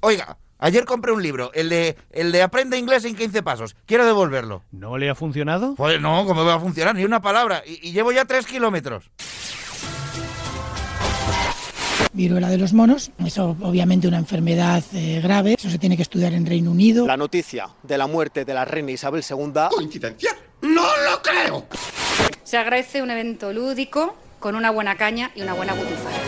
Oiga, ayer compré un libro, el de, el de Aprende inglés en 15 pasos. Quiero devolverlo. ¿No le ha funcionado? Pues no, ¿cómo va a funcionar? Ni una palabra. Y, y llevo ya tres kilómetros. viruela de los monos. Es obviamente una enfermedad eh, grave. Eso se tiene que estudiar en Reino Unido. La noticia de la muerte de la reina Isabel II. ¿Coincidencia? ¡No lo creo! Se agradece un evento lúdico con una buena caña y una buena butifarra.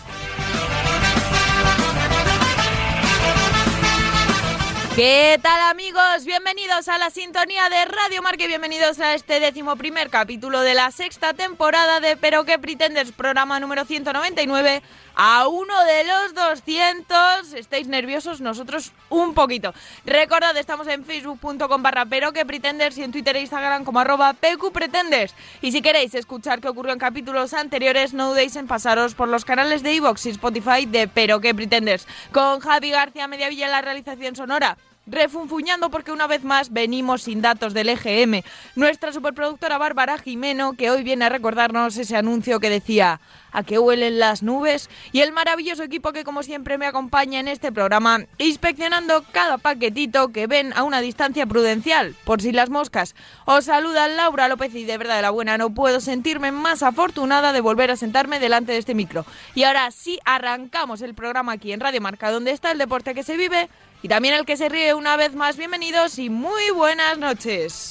¿Qué tal amigos? Bienvenidos a la sintonía de Radio Marca y bienvenidos a este décimo primer capítulo de la sexta temporada de Pero qué pretendes, programa número 199, a uno de los 200. ¿Estáis nerviosos? Nosotros un poquito. Recordad, estamos en facebook.com barra pero que pretendes y en Twitter e Instagram como arroba pretendes. Y si queréis escuchar qué ocurrió en capítulos anteriores, no dudéis en pasaros por los canales de iVoox y Spotify de Pero que pretendes. Con Javi García Mediavilla en la realización sonora refunfuñando porque una vez más venimos sin datos del EGM. Nuestra superproductora Bárbara Jimeno, que hoy viene a recordarnos ese anuncio que decía a qué huelen las nubes, y el maravilloso equipo que como siempre me acompaña en este programa, inspeccionando cada paquetito que ven a una distancia prudencial, por si las moscas. Os saluda Laura López y de verdad de la buena no puedo sentirme más afortunada de volver a sentarme delante de este micro. Y ahora sí arrancamos el programa aquí en Radio Marca, donde está el deporte que se vive y también el que se ríe una vez más. Bienvenidos y muy buenas noches.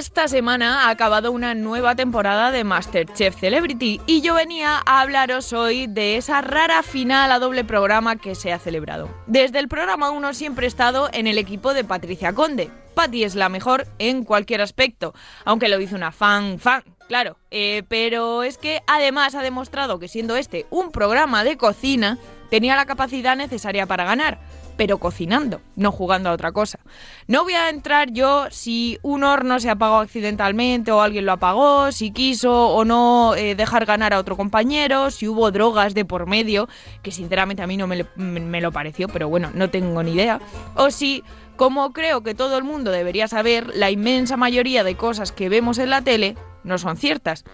Esta semana ha acabado una nueva temporada de Masterchef Celebrity y yo venía a hablaros hoy de esa rara final a doble programa que se ha celebrado. Desde el programa 1 siempre he estado en el equipo de Patricia Conde. Patty es la mejor en cualquier aspecto, aunque lo hizo una fan fan, claro. Eh, pero es que además ha demostrado que siendo este un programa de cocina, tenía la capacidad necesaria para ganar pero cocinando, no jugando a otra cosa. No voy a entrar yo si un horno se apagó accidentalmente o alguien lo apagó, si quiso o no eh, dejar ganar a otro compañero, si hubo drogas de por medio, que sinceramente a mí no me, me lo pareció, pero bueno, no tengo ni idea, o si como creo que todo el mundo debería saber, la inmensa mayoría de cosas que vemos en la tele no son ciertas.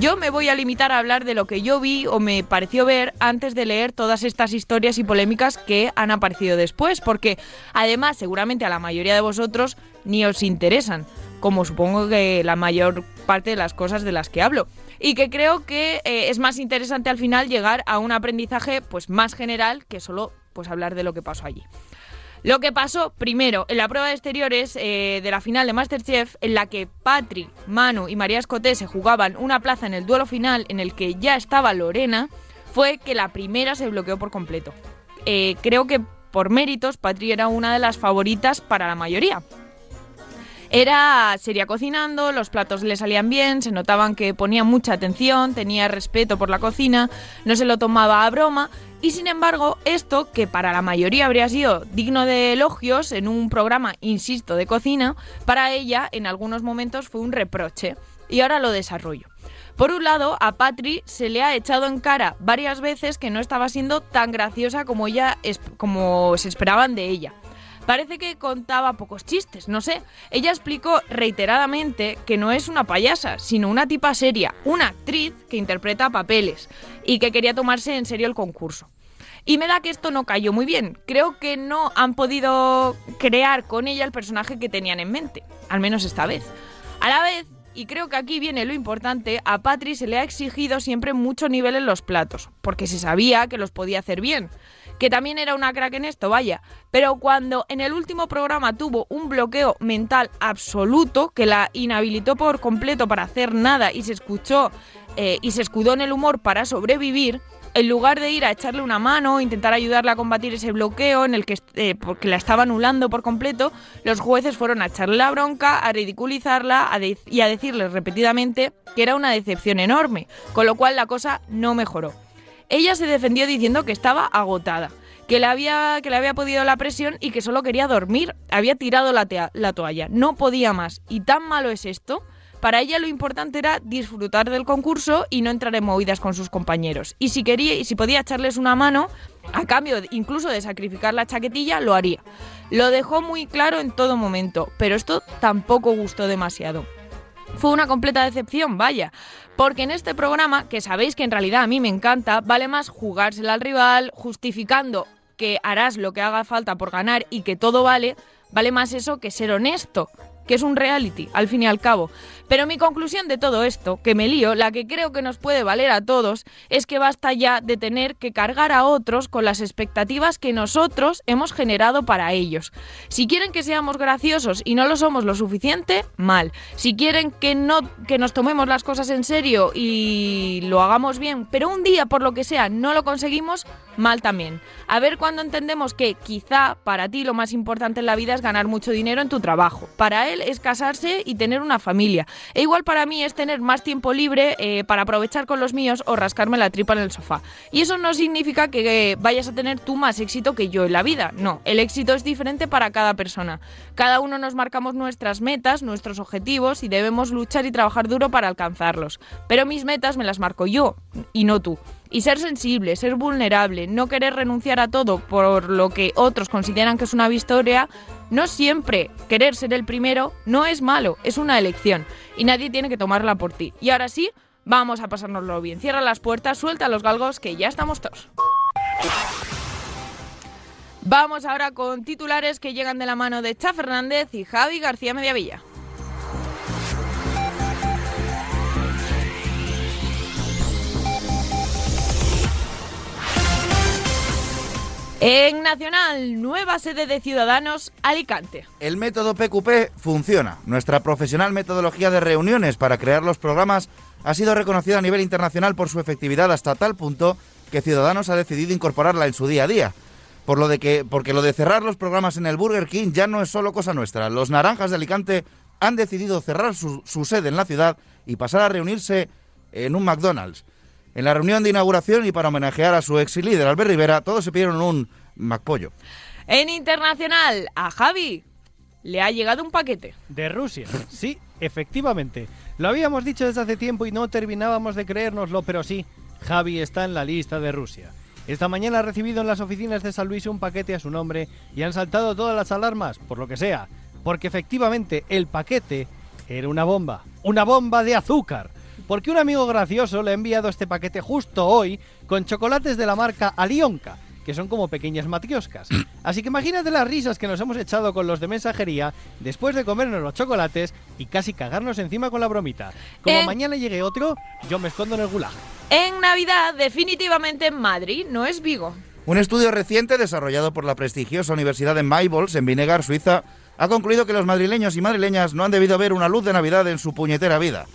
Yo me voy a limitar a hablar de lo que yo vi o me pareció ver antes de leer todas estas historias y polémicas que han aparecido después, porque además seguramente a la mayoría de vosotros ni os interesan, como supongo que la mayor parte de las cosas de las que hablo. Y que creo que eh, es más interesante al final llegar a un aprendizaje pues más general que solo pues hablar de lo que pasó allí. Lo que pasó primero en la prueba de exteriores eh, de la final de Masterchef, en la que Patrick, Manu y María Escoté se jugaban una plaza en el duelo final en el que ya estaba Lorena, fue que la primera se bloqueó por completo. Eh, creo que por méritos, Patrick era una de las favoritas para la mayoría. Era seria cocinando, los platos le salían bien, se notaban que ponía mucha atención, tenía respeto por la cocina, no se lo tomaba a broma y sin embargo, esto, que para la mayoría habría sido digno de elogios en un programa, insisto, de cocina, para ella en algunos momentos fue un reproche. Y ahora lo desarrollo. Por un lado, a Patri se le ha echado en cara varias veces que no estaba siendo tan graciosa como ella como se esperaban de ella. Parece que contaba pocos chistes, no sé. Ella explicó reiteradamente que no es una payasa, sino una tipa seria, una actriz que interpreta papeles y que quería tomarse en serio el concurso. Y me da que esto no cayó muy bien. Creo que no han podido crear con ella el personaje que tenían en mente, al menos esta vez. A la vez, y creo que aquí viene lo importante, a Patri se le ha exigido siempre mucho nivel en los platos, porque se sabía que los podía hacer bien que también era una crack en esto, vaya. Pero cuando en el último programa tuvo un bloqueo mental absoluto que la inhabilitó por completo para hacer nada y se escuchó eh, y se escudó en el humor para sobrevivir, En lugar de ir a echarle una mano, intentar ayudarle a combatir ese bloqueo en el que eh, porque la estaba anulando por completo, los jueces fueron a echarle la bronca, a ridiculizarla y a decirle repetidamente que era una decepción enorme, con lo cual la cosa no mejoró. Ella se defendió diciendo que estaba agotada, que le había, que le había podido la presión y que solo quería dormir. Había tirado la, la toalla, no podía más. ¿Y tan malo es esto? Para ella lo importante era disfrutar del concurso y no entrar en movidas con sus compañeros. Y si quería y si podía echarles una mano, a cambio incluso de sacrificar la chaquetilla, lo haría. Lo dejó muy claro en todo momento, pero esto tampoco gustó demasiado. Fue una completa decepción, vaya, porque en este programa, que sabéis que en realidad a mí me encanta, vale más jugársela al rival, justificando que harás lo que haga falta por ganar y que todo vale, vale más eso que ser honesto que es un reality, al fin y al cabo. Pero mi conclusión de todo esto, que me lío, la que creo que nos puede valer a todos, es que basta ya de tener que cargar a otros con las expectativas que nosotros hemos generado para ellos. Si quieren que seamos graciosos y no lo somos lo suficiente, mal. Si quieren que no que nos tomemos las cosas en serio y lo hagamos bien, pero un día por lo que sea no lo conseguimos, mal también. A ver cuando entendemos que quizá para ti lo más importante en la vida es ganar mucho dinero en tu trabajo. Para él es casarse y tener una familia. E igual para mí es tener más tiempo libre eh, para aprovechar con los míos o rascarme la tripa en el sofá. Y eso no significa que vayas a tener tú más éxito que yo en la vida. No, el éxito es diferente para cada persona. Cada uno nos marcamos nuestras metas, nuestros objetivos y debemos luchar y trabajar duro para alcanzarlos. Pero mis metas me las marco yo y no tú. Y ser sensible, ser vulnerable, no querer renunciar a todo por lo que otros consideran que es una victoria, no siempre querer ser el primero no es malo, es una elección y nadie tiene que tomarla por ti. Y ahora sí, vamos a pasárnoslo bien. Cierra las puertas, suelta los galgos que ya estamos todos. Vamos ahora con titulares que llegan de la mano de Cha Fernández y Javi García Mediavilla. En Nacional, nueva sede de Ciudadanos, Alicante. El método PQP funciona. Nuestra profesional metodología de reuniones para crear los programas ha sido reconocida a nivel internacional por su efectividad hasta tal punto que Ciudadanos ha decidido incorporarla en su día a día. Por lo de que, porque lo de cerrar los programas en el Burger King ya no es solo cosa nuestra. Los naranjas de Alicante han decidido cerrar su, su sede en la ciudad y pasar a reunirse en un McDonald's. En la reunión de inauguración y para homenajear a su ex líder, Albert Rivera, todos se pidieron un MacPollo. En internacional, a Javi le ha llegado un paquete. De Rusia, sí, efectivamente. Lo habíamos dicho desde hace tiempo y no terminábamos de creérnoslo, pero sí, Javi está en la lista de Rusia. Esta mañana ha recibido en las oficinas de San Luis un paquete a su nombre y han saltado todas las alarmas, por lo que sea, porque efectivamente el paquete era una bomba, una bomba de azúcar porque un amigo gracioso le ha enviado este paquete justo hoy con chocolates de la marca Alionka, que son como pequeñas matioscas. Así que imagínate las risas que nos hemos echado con los de mensajería después de comernos los chocolates y casi cagarnos encima con la bromita. Como mañana llegue otro, yo me escondo en el gulag. En Navidad, definitivamente en Madrid, no es Vigo. Un estudio reciente desarrollado por la prestigiosa Universidad de Maybols en Vinegar, Suiza, ha concluido que los madrileños y madrileñas no han debido ver una luz de Navidad en su puñetera vida.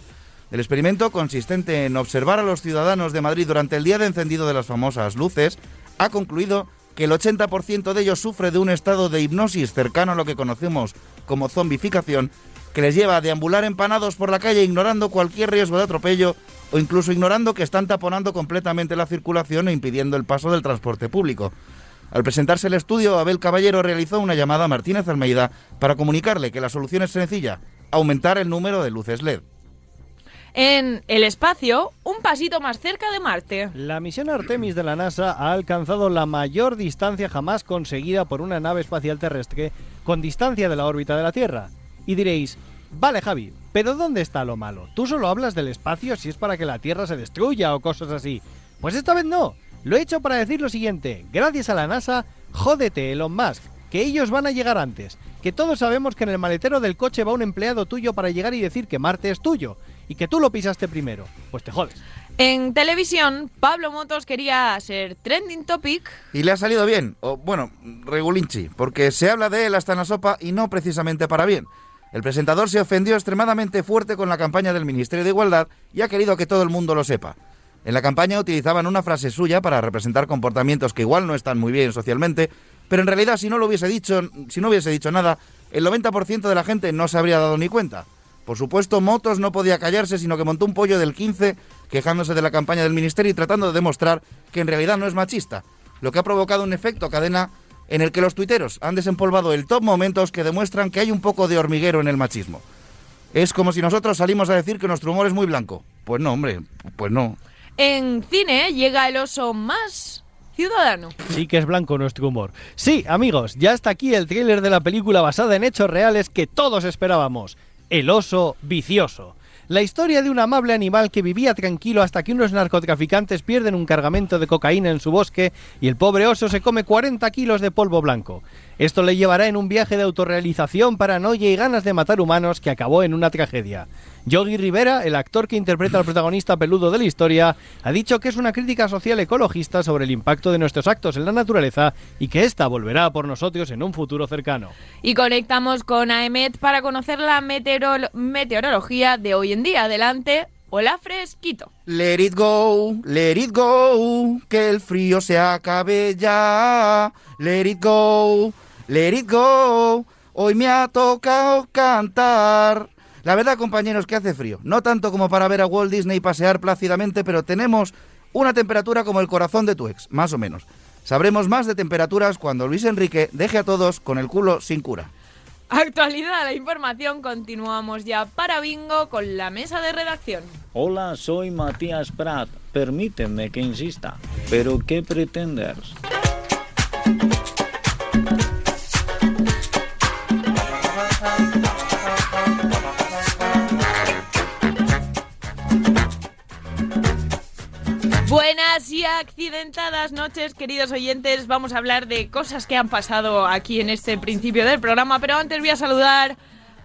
El experimento, consistente en observar a los ciudadanos de Madrid durante el día de encendido de las famosas luces, ha concluido que el 80% de ellos sufre de un estado de hipnosis cercano a lo que conocemos como zombificación, que les lleva a deambular empanados por la calle ignorando cualquier riesgo de atropello o incluso ignorando que están taponando completamente la circulación e impidiendo el paso del transporte público. Al presentarse el estudio, Abel Caballero realizó una llamada a Martínez Almeida para comunicarle que la solución es sencilla, aumentar el número de luces LED. En el espacio, un pasito más cerca de Marte. La misión Artemis de la NASA ha alcanzado la mayor distancia jamás conseguida por una nave espacial terrestre con distancia de la órbita de la Tierra. Y diréis, vale Javi, pero ¿dónde está lo malo? Tú solo hablas del espacio si es para que la Tierra se destruya o cosas así. Pues esta vez no. Lo he hecho para decir lo siguiente. Gracias a la NASA, jódete Elon Musk, que ellos van a llegar antes. Que todos sabemos que en el maletero del coche va un empleado tuyo para llegar y decir que Marte es tuyo y que tú lo pisaste primero, pues te jodes. En televisión, Pablo Motos quería ser trending topic. Y le ha salido bien, o bueno, regulinchi, porque se habla de él hasta en la sopa y no precisamente para bien. El presentador se ofendió extremadamente fuerte con la campaña del Ministerio de Igualdad y ha querido que todo el mundo lo sepa. En la campaña utilizaban una frase suya para representar comportamientos que igual no están muy bien socialmente, pero en realidad si no lo hubiese dicho, si no hubiese dicho nada, el 90% de la gente no se habría dado ni cuenta. Por supuesto, Motos no podía callarse, sino que montó un pollo del 15 quejándose de la campaña del ministerio y tratando de demostrar que en realidad no es machista, lo que ha provocado un efecto cadena en el que los tuiteros han desempolvado el top momentos que demuestran que hay un poco de hormiguero en el machismo. Es como si nosotros salimos a decir que nuestro humor es muy blanco. Pues no, hombre, pues no. En cine llega el oso más ciudadano. Sí que es blanco nuestro humor. Sí, amigos, ya está aquí el tráiler de la película basada en hechos reales que todos esperábamos. El oso vicioso. La historia de un amable animal que vivía tranquilo hasta que unos narcotraficantes pierden un cargamento de cocaína en su bosque y el pobre oso se come 40 kilos de polvo blanco. Esto le llevará en un viaje de autorrealización, paranoia y ganas de matar humanos que acabó en una tragedia. Yogi Rivera, el actor que interpreta al protagonista peludo de la historia, ha dicho que es una crítica social ecologista sobre el impacto de nuestros actos en la naturaleza y que ésta volverá por nosotros en un futuro cercano. Y conectamos con Aemet para conocer la meteorolo- meteorología de hoy en día. Adelante, hola fresquito. Let it go, let it go, que el frío se acabe ya. Let it go, let it go, hoy me ha tocado cantar. La verdad, compañeros, que hace frío. No tanto como para ver a Walt Disney pasear plácidamente, pero tenemos una temperatura como el corazón de tu ex, más o menos. Sabremos más de temperaturas cuando Luis Enrique deje a todos con el culo sin cura. Actualidad, la información. Continuamos ya para Bingo con la mesa de redacción. Hola, soy Matías Prat. Permíteme que insista. ¿Pero qué pretendes? Buenas y accidentadas noches, queridos oyentes. Vamos a hablar de cosas que han pasado aquí en este principio del programa, pero antes voy a saludar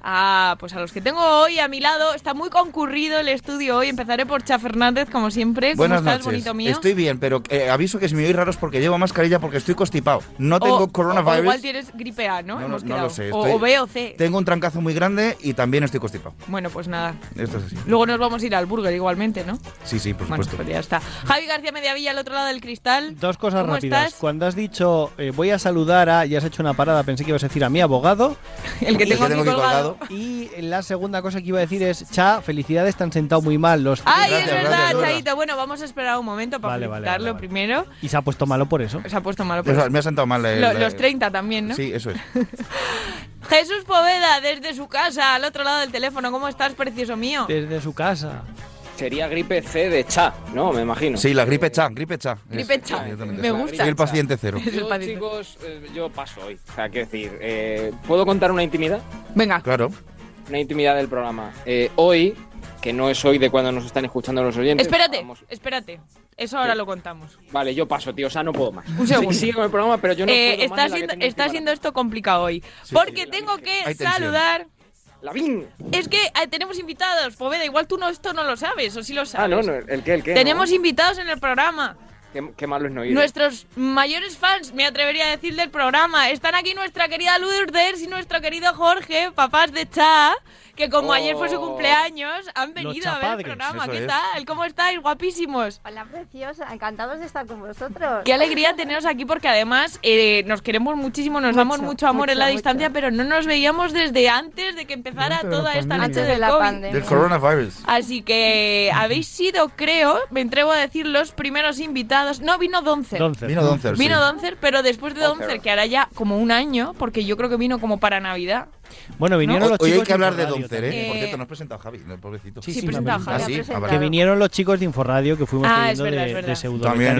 a, pues a los que tengo hoy a mi lado. Está muy concurrido el estudio hoy. Empezaré por Cha Fernández, como siempre. ¿Cómo Buenas estás, noches. bonito mío? Estoy bien, pero eh, aviso que si me oís raro es porque llevo mascarilla porque estoy constipado. No tengo O- O coronavirus. igual tienes gripe A, ¿no? No, no, Hemos no quedado. lo sé. O- estoy- o B o C. Tengo un trancazo muy grande y también estoy constipado. Bueno, pues nada. Esto es así. Luego nos vamos a ir al burger igualmente, ¿no? Sí, sí, por Bueno, supuesto. pues ya está. Javi García Mediavilla al otro lado del cristal. Dos cosas ¿Cómo rápidas. estás? Cuando has dicho eh, voy a saludar a, y has hecho una parada, pensé que ibas a decir a mi abogado. El que tengo aquí colgado. Y la segunda cosa que iba a decir es, Cha, felicidades, te han sentado muy mal los... Ay, es verdad, Chaito. Bueno, vamos a esperar un momento para Vale, vale, felicitarlo vale, vale. primero. Y se ha puesto malo por eso. Se ha puesto malo por Eso, eso. me ha sentado mal. el- Lo- el- los 30 también, ¿no? Sí, eso es. Jesús Poveda, desde su casa, al otro lado del teléfono. ¿Cómo estás, precioso mío? Desde su casa. Sería gripe C de cha, ¿no? Me imagino. Sí, la gripe cha, gripe cha. Gripe Es- cha. Me gusta. Soy el paciente cero. Yo, chicos, eh, yo paso hoy. O sea, quiero decir, eh, ¿puedo contar una intimidad? Venga. Claro. Una intimidad del programa. Eh, hoy, que no es hoy de cuando nos están escuchando los oyentes. Espérate, vamos- espérate. Eso ahora lo contamos. Vale, yo paso, tío. O sea, no puedo más. Un segundo. Sí, sigue con el programa, pero yo no Eh, puedo más está que siendo, está siendo esto complicado hoy. porque tengo que tensión. ¡Lavín! Es que eh, tenemos invitados, Poveda. Igual tú no, esto no lo sabes, o sí lo Ah, sabes. no, no, ¿el qué, el qué? Tenemos no? invitados en el programa. Qué, qué malo es no ir. Nuestros mayores fans, me atrevería a decir, del programa. Están aquí nuestra querida Lourdes y nuestro querido Jorge, papás de Cha, que como Oh. ayer fue su cumpleaños, han venido a ver el programa. eso ¿Qué es. tal? ¿Cómo estáis? Guapísimos. Hola, preciosa. Encantados de estar con vosotros. Qué alegría teneros aquí porque además eh, nos queremos muchísimo, nos Mucho, damos mucho amor en la mucho, distancia, pero no nos veíamos desde antes de que empezara toda esta pandemia. noche Antes de del la COVID. pandemia. Del coronavirus. Así que habéis sido, creo, me entrego a decir, los primeros invitados. No, vino Doncer. Doncer. Vino Doncer, Vino sí. Doncer, pero después de Doncer. Doncer, que hará ya como un año, porque yo creo que vino como para Navidad. Bueno, vinieron Hoy- los Hoy chicos hay que hablar de Doncer, ¿eh? Por Eh, cierto, no has presentado a Javi, el pobrecito. Sí, Sí, sí, presenta a me- Javi, Ah, sí, ah. Que vinieron los chicos de Inforradio que fuimos Ah, es teniendo verdad, de, de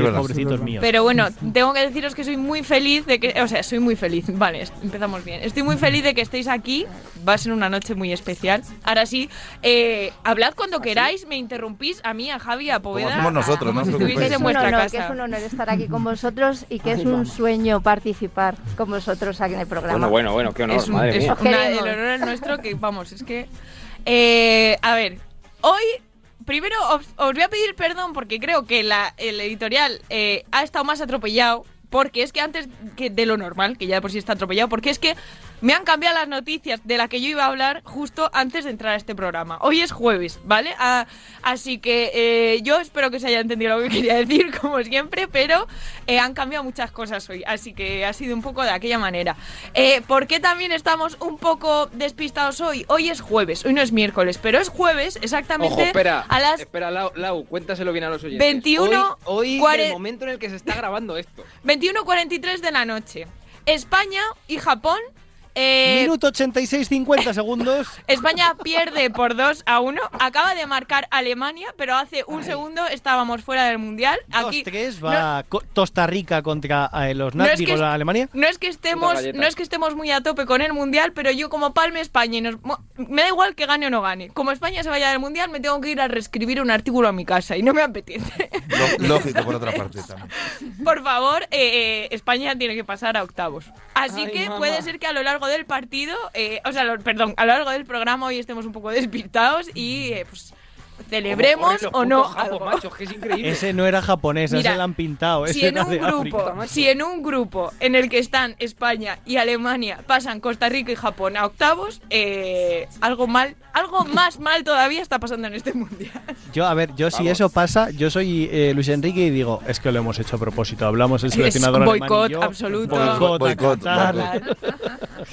verdad. pobrecitos míos. Pero bueno, tengo que deciros que soy muy feliz de que. O sea, soy muy feliz. Vale, empezamos bien. Estoy muy feliz de que estéis aquí. Va a ser una noche muy especial. Ahora sí, eh, hablad cuando queráis. Me interrumpís a mí, a Javi, a Poveda. Como hacemos nosotros, no como si es, en un vuestra honor, casa. que es un honor estar aquí con vosotros y que es un sueño participar con vosotros aquí en el programa. Bueno, bueno, bueno, qué honor, Es un- madre es mía. El honor es nuestro que, vamos, es que... eh, a ver, hoy... Primero os, os voy a pedir perdón porque creo que la, el editorial eh, ha estado más atropellado. Porque es que antes que de lo normal, que ya de por sí está atropellado, porque es que Me han cambiado las noticias de la que yo iba a hablar justo antes de entrar a este programa. Hoy es jueves, ¿vale? Ah, así que eh, yo espero que se haya entendido lo que quería decir, como siempre, pero eh, han cambiado muchas cosas hoy, así que ha sido un poco de aquella manera. Eh, ¿Por qué también estamos un poco despistados hoy? Hoy es jueves, hoy no es miércoles, pero es jueves exactamente Ojo, espera, a las espera, Lau, Lau, cuéntaselo bien a los oyentes. 21, Hoy, hoy cuare- el momento en el que se está grabando esto. 21.43 de la noche. España y Japón. Eh, Minuto 86, 50 segundos. España pierde por 2 a 1. Acaba de marcar Alemania, pero hace un segundo estábamos fuera del mundial. Aquí 2-3 va Co- Costa Rica contra eh, los No es nazis que es- Alemania. No es que estemos, no es que estemos muy a tope con el mundial, pero yo como palme España y nos- me da igual que gane o no gane. Como España se vaya del mundial, me tengo que ir a reescribir un artículo a mi casa y no me apetece. Lo- lógico, por otra parte también. Por favor, eh, eh, España tiene que pasar a octavos. Así Ay, que puede ser que a lo largo del partido, eh, o sea, lo- perdón, a lo largo del programa hoy estemos un poco despistados y eh, pues celebremos o no algo. macho, que es increíble. Ese no era japonés, Mira, ese lo han pintado. Ese Si en un de grupo, África. si en un grupo en el que están España y Alemania pasan Costa Rica y Japón a octavos, eh, algo mal, algo más mal todavía está pasando en este mundial. Yo, a ver, yo si eso pasa, yo soy eh, Luis Enrique y digo, es que lo hemos hecho a propósito. Hablamos el Es seleccionador y boicot yo, absoluto. Boicot.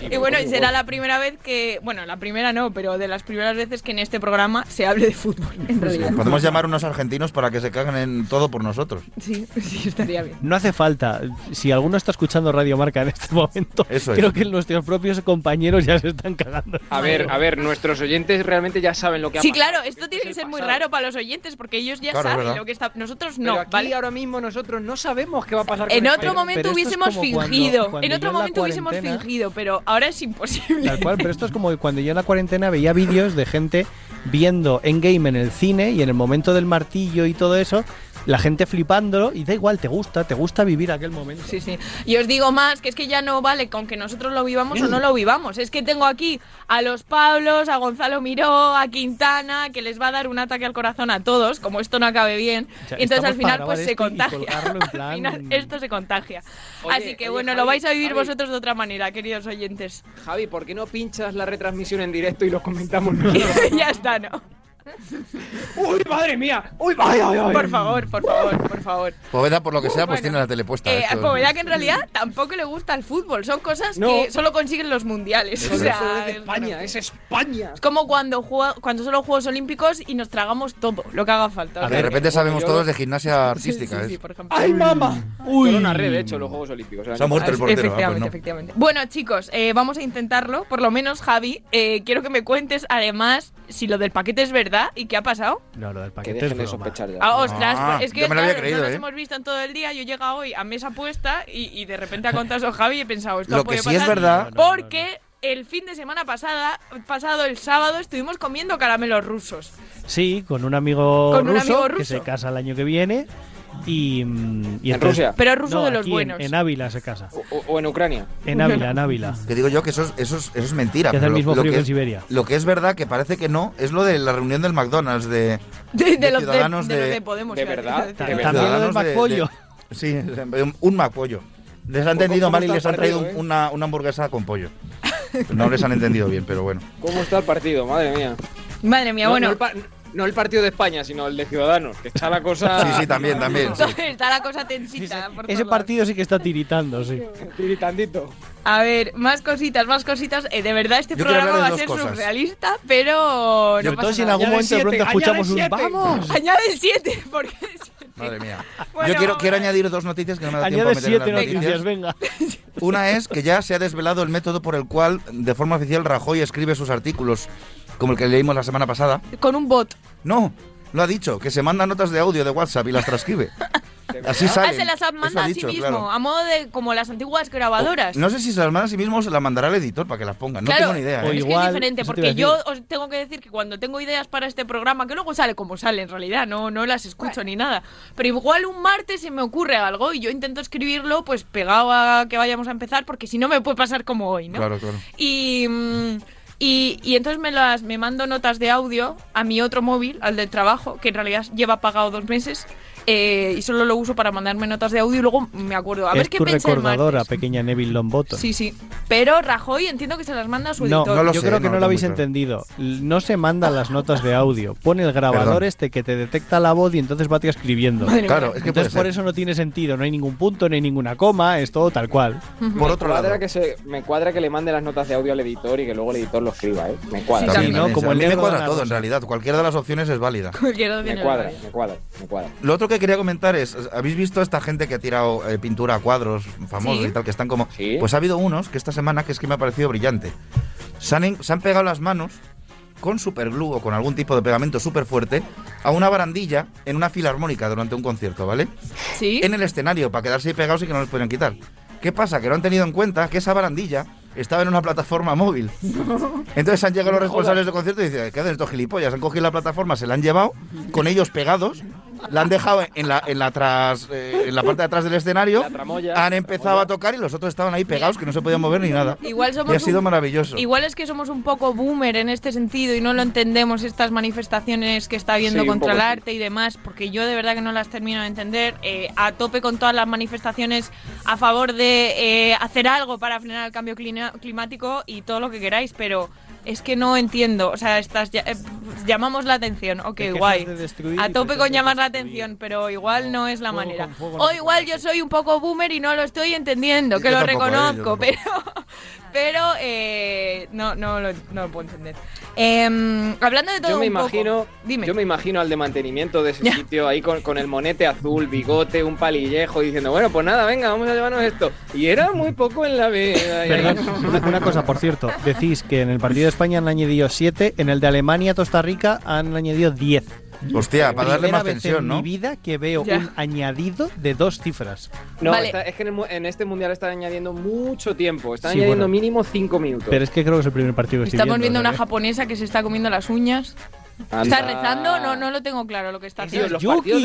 Y bueno, será la primera vez que, bueno, la primera no, pero de las primeras veces que en este programa se hable de fútbol, en realidad. Podemos llamar a unos argentinos para que se caguen en todo por nosotros. Sí, sí, estaría bien. No hace falta. Si alguno está escuchando Radio Marca en este momento, Eso es. creo que nuestros propios compañeros ya se están cagando. A ver, a ver, nuestros oyentes realmente ya saben lo que ha Sí, pasado. claro, esto tiene que ser muy raro para los oyentes porque ellos ya Claro, saben verdad. lo que está. Nosotros Pero no, aquí ¿vale? ahora mismo nosotros no sabemos qué va a pasar con En otro España. momento pero es hubiésemos cuando- fingido. cuando en otro en momento hubiésemos fingido, pero ahora es imposible. Tal cual, pero esto es como cuando yo en la cuarentena veía vídeos de gente viendo Endgame en el cine y en el momento del martillo y todo eso, la gente flipándolo y da igual, te gusta, te gusta vivir aquel momento. Sí, sí. Y os digo más, que es que ya no vale con que nosotros lo vivamos o no lo vivamos. Es que tengo aquí a los Pablos, a Gonzalo Miró, a Quintana, que les va a dar un ataque al corazón a todos, como esto no acabe bien. O sea, y entonces al final pues se contagia. al final esto se contagia. Oye, Así que oye, bueno, Javi, lo vais a vivir Javi. vosotros de otra manera, queridos oyentes. Javi, ¿por qué no pinchas la retransmisión en directo y lo comentamos nosotros? ya está, ¿no? ¡Uy, madre mía! ¡Uy, ay, ay, ay! Por favor, por favor, por favor. Poveda, por lo que sea, pues Bueno. tiene la tele puesta. Eh, esto- Poveda que en realidad tampoco le gusta el fútbol, son cosas No. que solo consiguen los mundiales. Eso O es. sea, es de es España, es España. Es como cuando, juega, cuando son los Juegos Olímpicos y nos tragamos todo, lo que haga falta. De O sea, repente sabemos yo- todos de gimnasia sí, sí, artística. sí, ¿eh? por ejemplo. ¡Ay, mamá! Uy. Solo una red, de hecho, los Juegos Olímpicos. Se ha muerto el portero. ah, pues efectivamente, no. efectivamente. Bueno, chicos, eh, vamos a intentarlo. Por lo menos, Javi, eh, quiero que me cuentes además si lo del paquete es verdad y qué ha pasado. No, lo del Que paquete es dejen de sospechar ya. Ah, ostras, Ah, pues es que yo me lo había claro, creído, no nos ¿eh? hemos visto en todo el día. Yo he llegado hoy a mesa puesta y, y de repente ha contado Javi y he pensado, esto Lo puede que sí es pasar verdad- No, no, no, Porque el fin de semana pasada, pasado el sábado, estuvimos comiendo caramelos rusos. Sí, con un amigo, Con un ruso, que se casa el año que viene y, mm, y ¿En Rusia? Pero ruso No, de los aquí buenos. En, Ávila se casa. O, en Ucrania. En Ávila, en Ávila. Que digo yo que eso es, eso es, eso es mentira. Que hace el mismo frío que en es, Siberia. Lo que es verdad, que parece que no, es lo de la reunión del McDonald's de, De, de de los, ciudadanos de los de- de Podemos. de verdad. También lo del de- sí, un, McPollo. Les han ¿Cómo- entendido mal y les han traído eh? una, una hamburguesa con pollo. No les han entendido bien, pero bueno. ¿Cómo está el partido? Madre mía. Madre mía, no, bueno. no no el partido de España, sino el de Ciudadanos, que está la cosa... Sí, sí, también, también. sí. Está la cosa tensita. por Ese partido sí que está tiritando, sí. Tiritandito. A ver, más cositas, más cositas. Eh, de verdad, este Yo programa va a ser cosas. surrealista, pero no Sobre todo si en algún Añade momento de pronto siete, escuchamos un añade siete. ¡Vamos! Añade el 7, porque... Madre mía. Bueno, Yo quiero, quiero añadir dos noticias que no me da tiempo a meter en siete las noticias, noticias. venga. Una es que ya se ha desvelado el método por el cual, de forma oficial, Rajoy escribe sus artículos, como el que leímos la semana pasada. Con un bot. No, lo ha dicho, que se manda notas de audio de WhatsApp y las transcribe. Así sale. Ah, se las manda ha a dicho, sí mismo, claro. a modo de como las antiguas grabadoras. No sé si se las manda a sí mismo o se las mandará al editor para que las pongan. No claro, tengo ni idea. O ¿eh? es que es igual, diferente, porque yo os tengo que decir que cuando tengo ideas para este programa, que luego sale como sale en realidad, no, no las escucho ni nada, pero igual un martes se me ocurre algo y yo intento escribirlo pues pegado a que vayamos a empezar, porque si no me puede pasar como hoy, ¿no? Claro, claro. Y, mm, y, y entonces me las me mando notas de audio a mi otro móvil, al del trabajo, que en realidad lleva pagado dos meses. Eh, y solo lo uso para mandarme notas de audio y luego me acuerdo. A ver es qué tu recordadora, pequeña Neville Longbottom. Sí, sí. Pero Rajoy entiendo que se las manda a su No, editor. yo creo que no, lo habéis entendido. No se mandan las notas de audio. Pone el grabador Perdón. este que te detecta la voz y entonces va escribiendo. Madre Claro, mía. es que entonces por ser. eso no tiene sentido. No hay ningún punto, no hay ninguna coma, es todo tal cual. Por me otro cuadra lado. Que se, me cuadra que le mande las notas de audio al editor y que luego el editor lo escriba, ¿eh? Me cuadra. También, también, Como a el mí me cuadra todo, en realidad. Cualquiera de las opciones es válida. Cualquiera Me cuadra, me cuadra, me cuadra. Lo otro que quería comentar es, ¿habéis visto esta gente que ha tirado eh, pintura a cuadros famosos Sí. y tal, que están como... Sí. Pues ha habido unos que esta semana que es que me ha parecido brillante. Se han, se han pegado las manos con superglue o con algún tipo de pegamento súper fuerte a una barandilla en una filarmónica durante un concierto, ¿vale? Sí. En el escenario, para quedarse ahí pegados y que no los pueden quitar. ¿Qué pasa? Que no han tenido en cuenta que esa barandilla estaba en una plataforma móvil. Entonces han llegado los responsables del concierto y dicen, ¿qué hacen estos gilipollas? Han cogido la plataforma, se la han llevado, con ellos pegados, la han dejado en la, en la, tras, eh, en la parte de atrás del escenario, han empezado a tocar y los otros estaban ahí pegados, que no se podían mover ni nada. Igual somos y ha sido un- maravilloso. Igual es que somos un poco boomer en este sentido y no lo entendemos estas manifestaciones que está habiendo Sí, contra el poco sí. arte y demás, porque yo de verdad que no las termino de entender. Eh, a tope con todas las manifestaciones a favor de eh, hacer algo para frenar el cambio climático y todo lo que queráis, pero es que no entiendo. O sea, estas ya- eh, llamamos la atención, ok, Te guay. de destruir A tope con llamar la atención, pero igual no es la manera. fuego no O igual yo soy un poco boomer y no lo estoy entendiendo, que yo lo reconozco, pero pero eh, no, no, lo, no lo puedo entender. Em, hablando de todo Yo me un poco- imagino, Dime. yo me imagino al de mantenimiento de ese sitio ahí con, con el monete azul, bigote, un palillejo diciendo, bueno, pues nada, venga, vamos a llevarnos esto. Y era muy poco en la vida. Perdón, una, una cosa, por cierto. Decís que en el partido de España han añadido 7, en el de Alemania-Costa Rica han añadido 10. Hostia, para darle más tensión, en ¿no? mi vida que veo Ya. un añadido de dos cifras. No, Vale. está- es que en, el en este mundial están añadiendo mucho tiempo. Están Sí, añadiendo bueno. mínimo cinco minutos. Pero es que creo que es el primer partido que estoy Estamos viendo. viendo una ¿eh? japonesa que se está comiendo las uñas. Anda. ¿Está rezando? No, no lo tengo claro lo que está haciendo.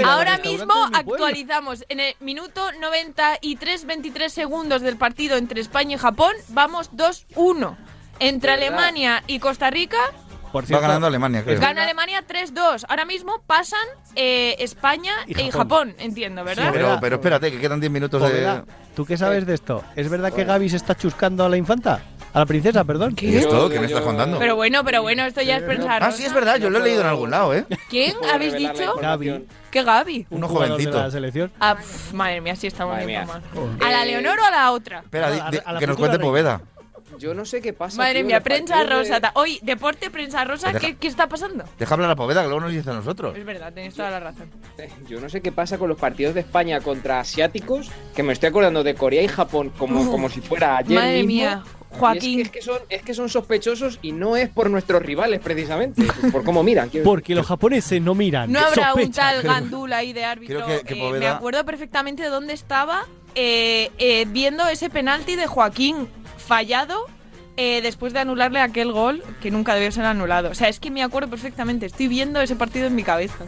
Ahora mismo actualizamos. En el minuto 93, 23 segundos del partido entre España y Japón, vamos 2-1. Entre ¿Verdad? Alemania y Costa Rica, Por Va ganando Alemania, creo. gana Alemania 3-2. Ahora mismo pasan eh, España Y y Japón. Entiendo, ¿verdad? Pero, pero espérate, que quedan 10 minutos de... ¿tú qué sabes de esto? ¿Es verdad que Gaby se está chuscando a la infanta? A la princesa, perdón. ¿Y esto? ¿Qué me estás contando? Pero bueno, pero bueno, esto ya es pensar. Ah, sí, es verdad, yo lo he leído en algún lado, ¿eh? ¿Quién habéis dicho? información. ¿Qué Gaby? Uno jovencito. de la selección. Ah, pf, madre mía, sí estamos bien informados. ¿A la Leonor o a la otra? Espera, A la- di- a la que nos cuente. Poveda. Yo no sé qué pasa. Madre tío, mía, prensa rosa. ta- Hoy, deporte, prensa rosa, Deja- ¿qué, qué está pasando? Deja hablar a Poveda, que luego nos dice a nosotros. Es verdad, tenéis toda la razón. Yo no sé qué pasa con los partidos de España contra asiáticos, que me estoy acordando de Corea y Japón como, como si fuera ayer Madre mismo. mía, Y Joaquín. Es que, es, que son, es que son sospechosos y no es por nuestros rivales, precisamente, por cómo miran. Porque los japoneses no miran. No habrá un tal Gandul ahí de árbitro. Creo que- que Eh, Poveda- me acuerdo perfectamente de dónde estaba eh, eh, viendo ese penalti de Joaquín fallado eh, después de anularle aquel gol que nunca debió ser anulado. O sea, es que me acuerdo perfectamente. Estoy viendo ese partido en mi cabeza.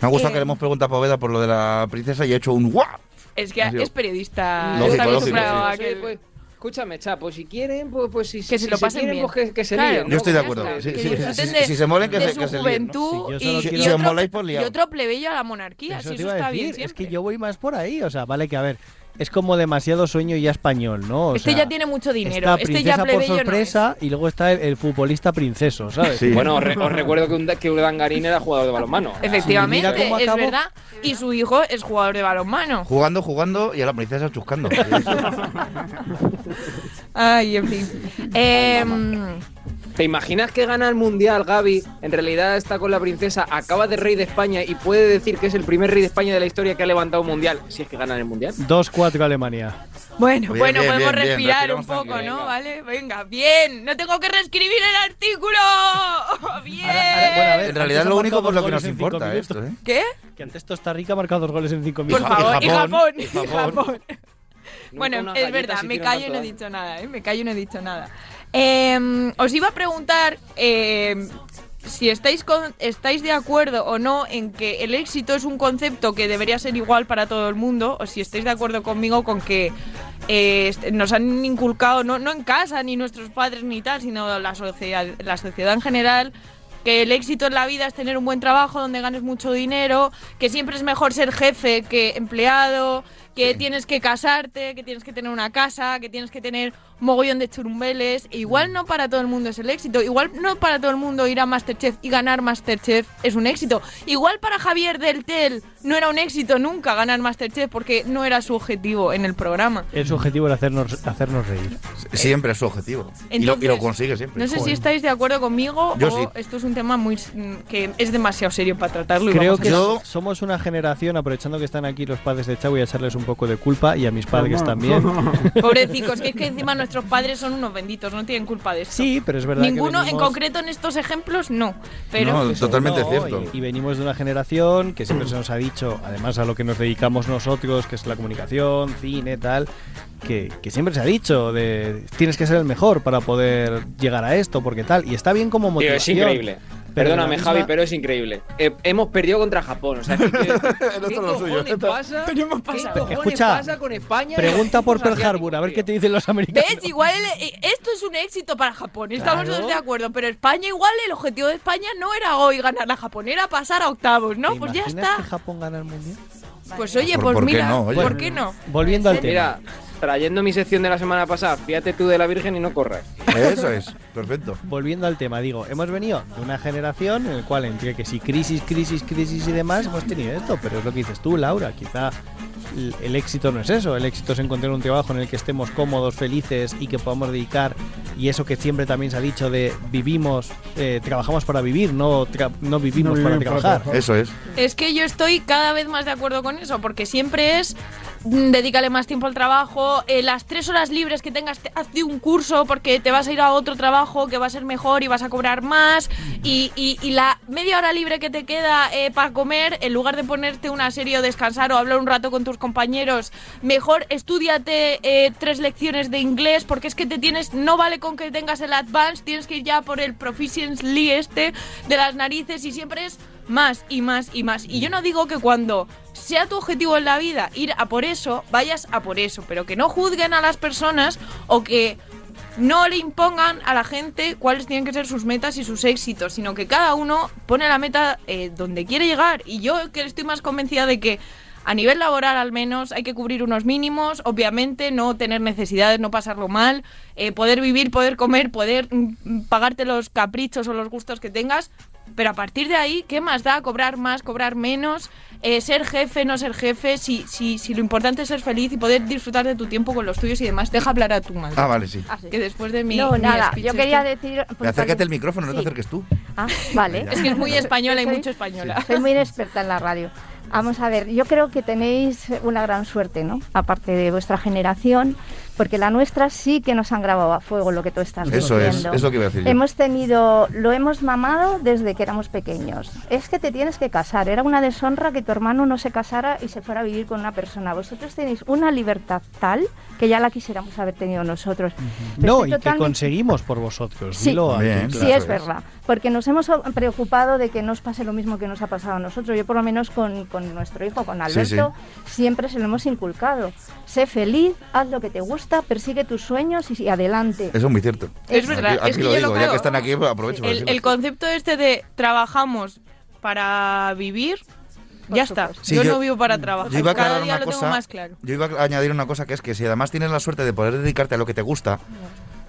Me ha gustado Eh. que le hemos preguntado a Poveda por lo de la princesa y he hecho un guau. Es que Ha es periodista. Lógico, lógico, sí. Pues, escúchame, chapo, si quieren, pues, pues si, Que se si lo pasen quieren, bien. pues que, que se Claro. líen. ¿no? Yo estoy de acuerdo. Sí, sí, sí, de- si se molen, que de se, su que se líen. juventud Sí, yo y, y otro, y otro plebeyo a la monarquía. Eso si eso está decir, bien es siempre. que yo voy más por ahí, o sea, vale que a ver, es como demasiado sueño ya español, ¿no? O Este sea, ya tiene mucho dinero. Está Este princesa ya por plebeyo no es. sorpresa y luego está el, el futbolista princeso, ¿sabes? Sí. Bueno, os, re- os recuerdo que, un, que Urdangarín era jugador de balonmano. Efectivamente, Sí, es verdad. Y su hijo es jugador de balonmano. Jugando, jugando y a la princesa chuscando. Ay, en fin. Em, ¿Te imaginas que gana el mundial, Gaby? En realidad está con la princesa, acaba de rey de España y puede decir que es el primer rey de España de la historia que ha levantado un mundial, si es que ganan el mundial. 2-4 Alemania. bueno, Bien, bueno, bien, podemos bien, bien, respirar un poco, ¿no? venga. ¿Vale? Venga, bien. No tengo que reescribir el artículo. Bien. ahora, bueno, a ver, En realidad es lo único por lo que nos importa esto, ¿eh? ¿Qué? Que antes Costa Rica ha marcado dos goles en 5 Por minutos. favor, y Japón. y Y Japón. Japón. Bueno, es verdad, me callo y no he daño. dicho nada, ¿eh? Me callo y no he dicho nada. Eh, os iba a preguntar eh, si estáis, con- estáis de acuerdo o no en que el éxito es un concepto que debería ser igual para todo el mundo, o si estáis de acuerdo conmigo con que eh, nos han inculcado, no, no en casa, ni nuestros padres ni tal, sino la sociedad, la sociedad en general, que el éxito en la vida es tener un buen trabajo donde ganes mucho dinero, que siempre es mejor ser jefe que empleado, que tienes que casarte, que tienes que tener una casa, que tienes que tener mogollón de churumbeles. E igual no para todo el mundo es el éxito. Igual no para todo el mundo ir a Masterchef y ganar Masterchef es un éxito. Igual para Javier del Tel no era un éxito nunca ganar Masterchef porque no era su objetivo en el programa. El su objetivo era hacernos, hacernos reír. Siempre es su objetivo. y, lo, y lo consigue siempre. No sé si estáis de acuerdo conmigo Yo o sí. esto es un tema muy que es demasiado serio para tratarlo. y Creo vamos a que somos una generación, aprovechando que están aquí los padres de Chavo, voy a echarles un poco de culpa y a mis padres también. Pobrecicos, que es que encima nuestros padres son unos benditos, no tienen culpa de esto. Sí, pero es verdad que Ninguno, en venimos- concreto en estos ejemplos, no. Pero No, totalmente No, cierto. Y, y venimos de una generación que siempre se nos ha dicho, además a lo que nos dedicamos nosotros, que es la comunicación, cine, tal, que, que siempre se ha dicho de tienes que ser el mejor para poder llegar a esto, porque tal. Y está bien como Tío, motivación. es increíble. Perdóname, Javi, pero es increíble. Eh, hemos perdido contra Japón. O sea, ¿qué, qué lo suyo. cojones pasa? ¿Qué cojones Escucha, pasa con España? Pregunta por Pearl Harbor, a ver qué te dicen los americanos. ¿Ves? Igual el- eh, esto es un éxito para Japón, estamos Claro. todos de acuerdo, pero España igual el objetivo de España no era hoy ganar la Japón, era pasar a octavos, ¿no? ¿Te Pues ya está. que Japón gana el mundial? Pues oye, ¿Por- pues por qué mira, no? Oye. ¿por qué no? Volviendo al tema. Mira, trayendo mi sección de la semana pasada, fíjate tú de la Virgen y no corras. Eso es, perfecto. Volviendo al tema, digo, hemos venido de una generación en la cual entre que si crisis, crisis, crisis y demás hemos tenido esto, pero es lo que dices tú, Laura, quizá el, éxito no es eso, el éxito es encontrar un trabajo en el que estemos cómodos, felices y que podamos dedicar, y eso que siempre también se ha dicho de vivimos, eh, trabajamos para vivir, no, tra- no vivimos No para vivimos para trabajar. trabajar. Eso es. Es que yo estoy cada vez más de acuerdo con eso, porque siempre es mm, dedícale más tiempo al trabajo, eh, las tres horas libres que tengas, te- hazte un curso porque te vas a ir a otro trabajo que va a ser mejor y vas a cobrar más, y, y- y la media hora libre que te queda eh, para comer, en lugar de ponerte una serie o descansar o hablar un rato con tus compañeros, mejor estudiate eh, tres lecciones de inglés, porque es que te tienes, no vale con que tengas el advance, tienes que ir ya por el proficiency este de las narices y siempre es más y más y más. Y yo no digo que cuando sea tu objetivo en la vida ir a por eso, vayas a por eso, pero que no juzguen a las personas o que no le impongan a la gente cuáles tienen que ser sus metas y sus éxitos, sino que cada uno pone la meta eh, donde quiere llegar. Y yo que estoy más convencida de que a nivel laboral al menos hay que cubrir unos mínimos, obviamente, no tener necesidades, no pasarlo mal, eh, poder vivir, poder comer, poder mm, pagarte los caprichos o los gustos que tengas, pero a partir de ahí, ¿qué más da? Cobrar más, cobrar menos, Eh, ser jefe, no ser jefe, si, si, si lo importante es ser feliz y poder disfrutar de tu tiempo con los tuyos y demás. Deja hablar a tu madre. Ah, vale, sí. Que después de mi... No, mi nada, yo quería este- decir... pues, Acércate el micrófono, no te acerques tú. Ah, vale. Es que es muy española y mucho española. Soy muy inexperta en la radio. Vamos a ver, yo creo que tenéis una gran suerte, ¿no? Aparte de vuestra generación, porque la nuestra sí que nos han grabado a fuego lo que tú estás Eso es, diciendo. es lo que iba a decir yo. Hemos tenido, lo hemos mamado desde que éramos pequeños. Es que te tienes que casar. Era una deshonra que tu hermano no se casara y se fuera a vivir con una persona. Vosotros tenéis una libertad tal que ya la quisiéramos haber tenido nosotros. No, y que conseguimos por vosotros. Sí, dilo alto y Bien, claro. Sí, es verdad, porque nos hemos preocupado de que nos pase lo mismo que nos ha pasado a nosotros. Yo por lo menos con, con nuestro hijo, con Sí, Alberto, siempre se lo hemos inculcado. Sé feliz, haz lo que te gusta, persigue tus sueños y, y adelante. Eso es muy cierto. Es verdad, Aquí, aquí es que lo yo digo, lo ya que están aquí, pues aprovecho para El, el concepto este de trabajamos para vivir, ya está. Sí, yo, yo- no vivo para trabajar. Yo iba a Cada día una lo tengo cosa. más claro. Yo iba a añadir una cosa que es que si además tienes la suerte de poder dedicarte a lo que te gusta,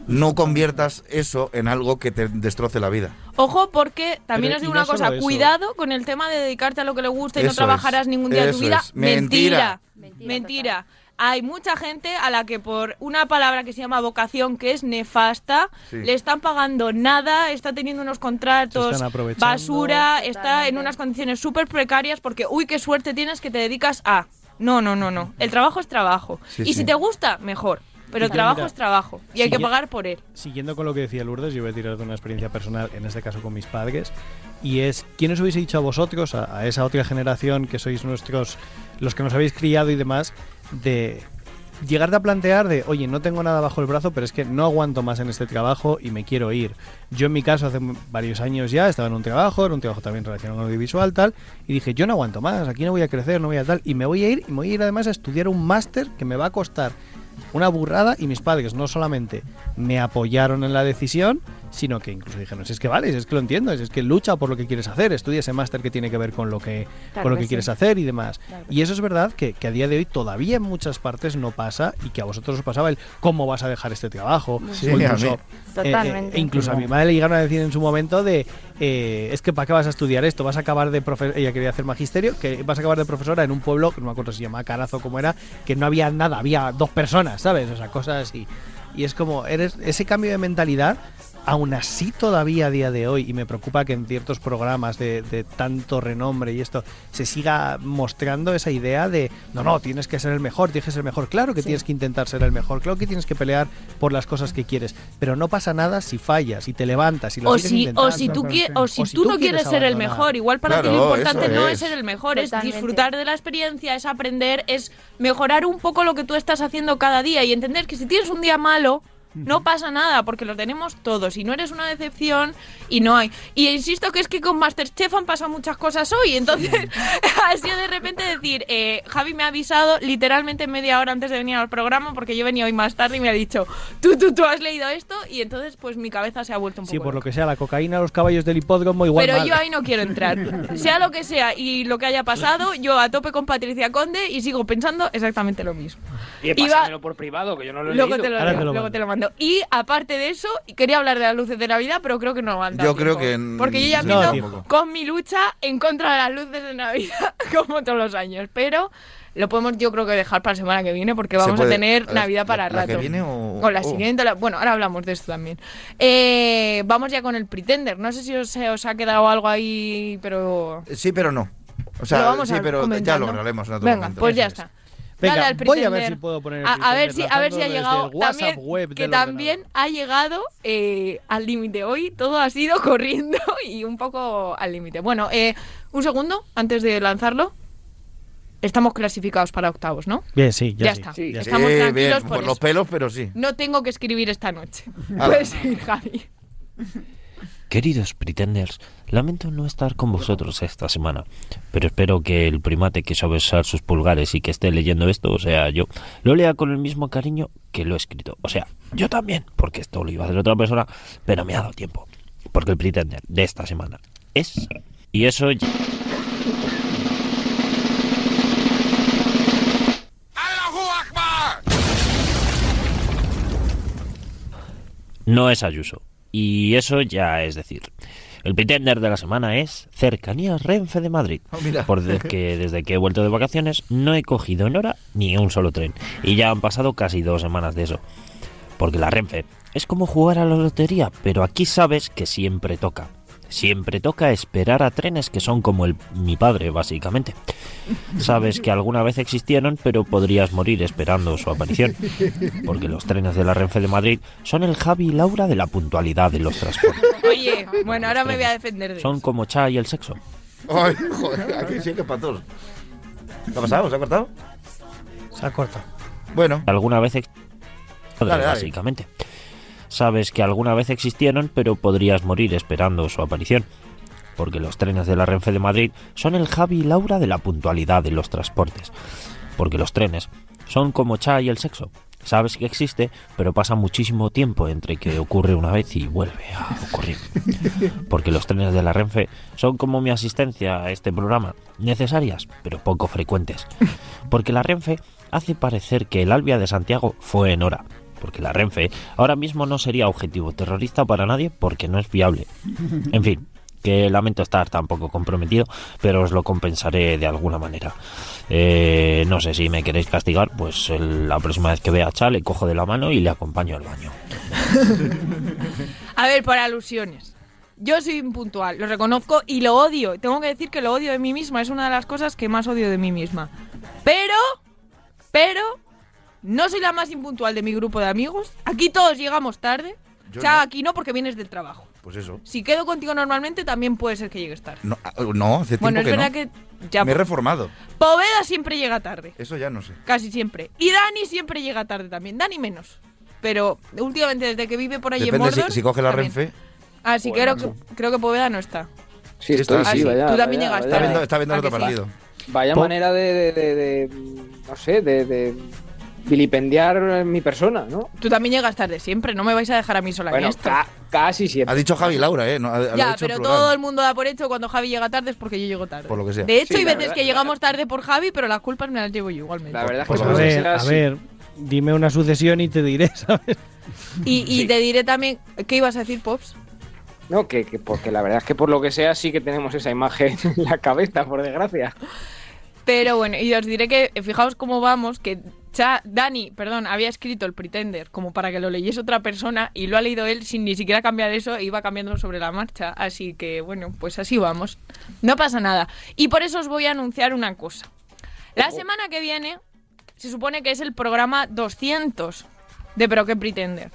no conviertas eso en algo que te destroce la vida. Ojo, porque también Pero, os digo no una cosa, cuidado con el tema de dedicarte a lo que le gusta y no Eso trabajarás es, ningún día de tu vida. es. Mentira. Mentira. Hay mucha gente a la que por una palabra que se llama vocación, que es nefasta, Sí. le están pagando nada, está teniendo unos contratos basura, está en unas condiciones súper precarias porque, uy, qué suerte tienes que te dedicas a... No, no, no, no. El trabajo es trabajo. Sí, y sí. si te gusta, mejor. Pero el trabajo mira, es trabajo y hay que pagar por él. Siguiendo con lo que decía Lourdes, yo voy a tirar de una experiencia personal, en este caso con mis padres, y es, ¿quién os hubiese dicho a vosotros, a, a esa otra generación que sois nuestros, los que nos habéis criado y demás, de llegarte a plantear de, oye, no tengo nada bajo el brazo, pero es que no aguanto más en este trabajo y me quiero ir? Yo en mi caso, hace varios años ya, estaba en un trabajo, era un trabajo también relacionado con audiovisual, tal, y dije, yo no aguanto más, aquí no voy a crecer, no voy a tal, y me voy a ir, y me voy a ir además a estudiar un máster que me va a costar una burrada y mis padres no solamente me apoyaron en la decisión, sino que incluso dijeron, si es que vale, es que lo entiendo, es que lucha por lo que quieres hacer, estudia ese máster que tiene que ver con lo que, Claro con lo que que sí. quieres hacer y demás. Claro Y eso es verdad que, que a día de hoy todavía en muchas partes no pasa y que a vosotros os pasaba el cómo vas a dejar este trabajo. Sí, o a mí. incluso, eh, Totalmente. e incluso a mi madre le llegaron a decir en su momento de eh, es que para qué vas a estudiar esto, vas a acabar de profesora, ella quería hacer magisterio, que vas a acabar de profesora en un pueblo, que no me acuerdo si se llama Carazo como era, que no había nada, había dos personas, ¿sabes? O sea, cosas así. Y es como, eres ese cambio de mentalidad, aún así todavía a día de hoy, y me preocupa que en ciertos programas de, de tanto renombre y esto, se siga mostrando esa idea de, no, no, tienes que ser el mejor, tienes que ser el mejor, claro que tienes que intentar ser el mejor, claro que tienes que pelear por las cosas que quieres, pero no pasa nada si fallas, si te levantas, si lo O sigues si, o si tú, qui- o si tú no quieres ser el mejor, igual para ti lo importante no es. es. ser el mejor, es disfrutar de la experiencia, es aprender, es mejorar un poco lo que tú estás haciendo cada día y entender que si tienes un día malo, no pasa nada, porque lo tenemos todos y no eres una decepción y no hay. Y insisto que es que con Masterchef han pasado muchas cosas hoy, entonces ha sido de repente decir, eh, Javi me ha avisado literalmente media hora antes de venir al programa porque yo venía hoy más tarde y me ha dicho, tú, tú, tú has leído esto y entonces pues mi cabeza se ha vuelto un poco Sí, por loca. lo que sea, la cocaína, los caballos del hipódromo, igual Pero mal. yo ahí no quiero entrar. Sea lo que sea y lo que haya pasado, yo a tope con Patricia Conde y sigo pensando exactamente lo mismo. Y Iba- pásamelo por privado, que yo no lo he Luego leído. te, lo, Ahora te lo luego te lo mando. Y aparte de eso, quería hablar de las luces de Navidad, pero creo que no van a dar Yo creo que Porque yo ya no, empiezo con mi lucha en contra de las luces de Navidad, como todos los años. Pero lo podemos, yo creo que dejar para la semana que viene, porque vamos puede- a tener la- Navidad la- para la que rato. viene o- o la siguiente. la- bueno, ahora hablamos de esto también. Eh, vamos ya con el Pretender. No sé si os, os ha quedado algo ahí, pero. Sí, pero no. O Lo sea, vamos sí, a pero ya comentar, lo ¿no? hablaremos en otro Venga, momento. pues ya está. Venga, Dale al voy a ver si puedo poner el a, a ver si a ver si ha llegado también web que también ha llegado eh, al límite hoy todo ha sido corriendo y un poco al límite bueno eh, un segundo antes de lanzarlo estamos clasificados para octavos no Bien, sí, ya, Ya sí, está. ya sí. Estamos tranquilos bien, por por los pelos, pero sí. no tengo que escribir esta noche Ala. puedes ir Javi Queridos pretenders, lamento no estar con vosotros esta semana, pero espero que el primate que sabe usar sus pulgares y que esté leyendo esto, o sea, yo, lo lea con el mismo cariño que lo he escrito. O sea, yo también, porque esto lo iba a hacer otra persona, pero me ha dado tiempo. Porque el pretender de esta semana es... Y eso ya... No es Ayuso. Y eso ya es decir. El pretender de la semana es Cercanías Renfe de Madrid. Oh. Porque desde que he vuelto de vacaciones no he cogido en hora ni un solo tren. Y ya han pasado casi dos semanas de eso. Porque la Renfe es como jugar a la lotería, pero aquí sabes que siempre toca. Siempre toca esperar a trenes que son como el mi padre, básicamente. Sabes que alguna vez existieron, pero podrías morir esperando su aparición. Porque los trenes de la Renfe de Madrid son el Javi y Laura de la puntualidad de los transportes. oye bueno ahora me voy a defender de Son eso. como Cha y el sexo. Ay, joder, aquí sí que para todos. ¿Qué ha pasado? ¿Se ha cortado? Se ha cortado. Bueno, Alguna vez ex- Dale, dale. básicamente. Sabes que alguna vez existieron, pero podrías morir esperando su aparición. Porque los trenes de la Renfe de Madrid son el Javi y Laura de la puntualidad de los transportes. Porque los trenes son como Cha y el sexo. Sabes que existe, pero pasa muchísimo tiempo entre que ocurre una vez y vuelve a ocurrir. Porque los trenes de la Renfe son como mi asistencia a este programa, necesarias, pero poco frecuentes. Porque la Renfe hace parecer que el Albia de Santiago fue en hora. Porque la Renfe ahora mismo no sería objetivo terrorista para nadie porque no es viable. En fin, que lamento estar tan poco comprometido, pero os lo compensaré de alguna manera. Eh, no sé si me queréis castigar, pues la próxima vez que vea a Cha le cojo de la mano y le acompaño al baño. A ver, por alusiones. Yo soy impuntual, lo reconozco y lo odio. Tengo que decir que lo odio de mí misma. Es una de las cosas que más odio de mí misma. Pero, pero, no soy la más impuntual de mi grupo de amigos. Aquí todos llegamos tarde. Yo o sea, no. aquí no porque vienes del trabajo. pues eso. Si quedo contigo normalmente, también puede ser que llegues tarde. No, ah, no hace tiempo Bueno, es que verdad no. que ya Me he reformado. Poveda siempre llega tarde. Eso ya no sé. Casi siempre. Y Dani siempre llega tarde también. Dani menos. Pero últimamente, desde que vive por ahí en Depende si, Mordor... si coge la también. Renfe. Así Joder, creo que, macho. creo que Poveda no está. Sí, está, sí, sí. vaya, Tú también vaya, llegaste. vaya. Está viendo, está viendo ¿A el que otro sí? partido. Vaya Po- manera de, de, de- de- no sé, de, de, vilipendiar mi persona, ¿no? Tú también llegas tarde siempre, no me vais a dejar a mí sola en Bueno, esto. ca- casi siempre. Ha dicho Javi Laura, ¿eh? No, ha- lo ha Ya, dicho pero en plural. todo el mundo da por hecho cuando Javi llega tarde es porque yo llego tarde. Por lo que sea. De hecho, Sí, hay veces verdad- que llegamos tarde por Javi, pero las culpas me las llevo yo igualmente. La verdad es que Pues A que ver, a ver, dime una sucesión y te diré, ¿sabes? Y, y te diré también, ¿qué ibas a decir, Pops? No, que, que porque la verdad es que por lo que sea sí que tenemos esa imagen en la cabeza, por desgracia. Pero bueno, y os diré que fijaos cómo vamos, que Cha- Dani, perdón, había escrito el Pretender como para que lo leyese otra persona y lo ha leído él sin ni siquiera cambiar eso e iba cambiándolo sobre la marcha. Así que bueno, pues así vamos. No pasa nada. Y por eso os voy a anunciar una cosa. La semana que viene se supone que es el programa 200 de Pero qué Pretender.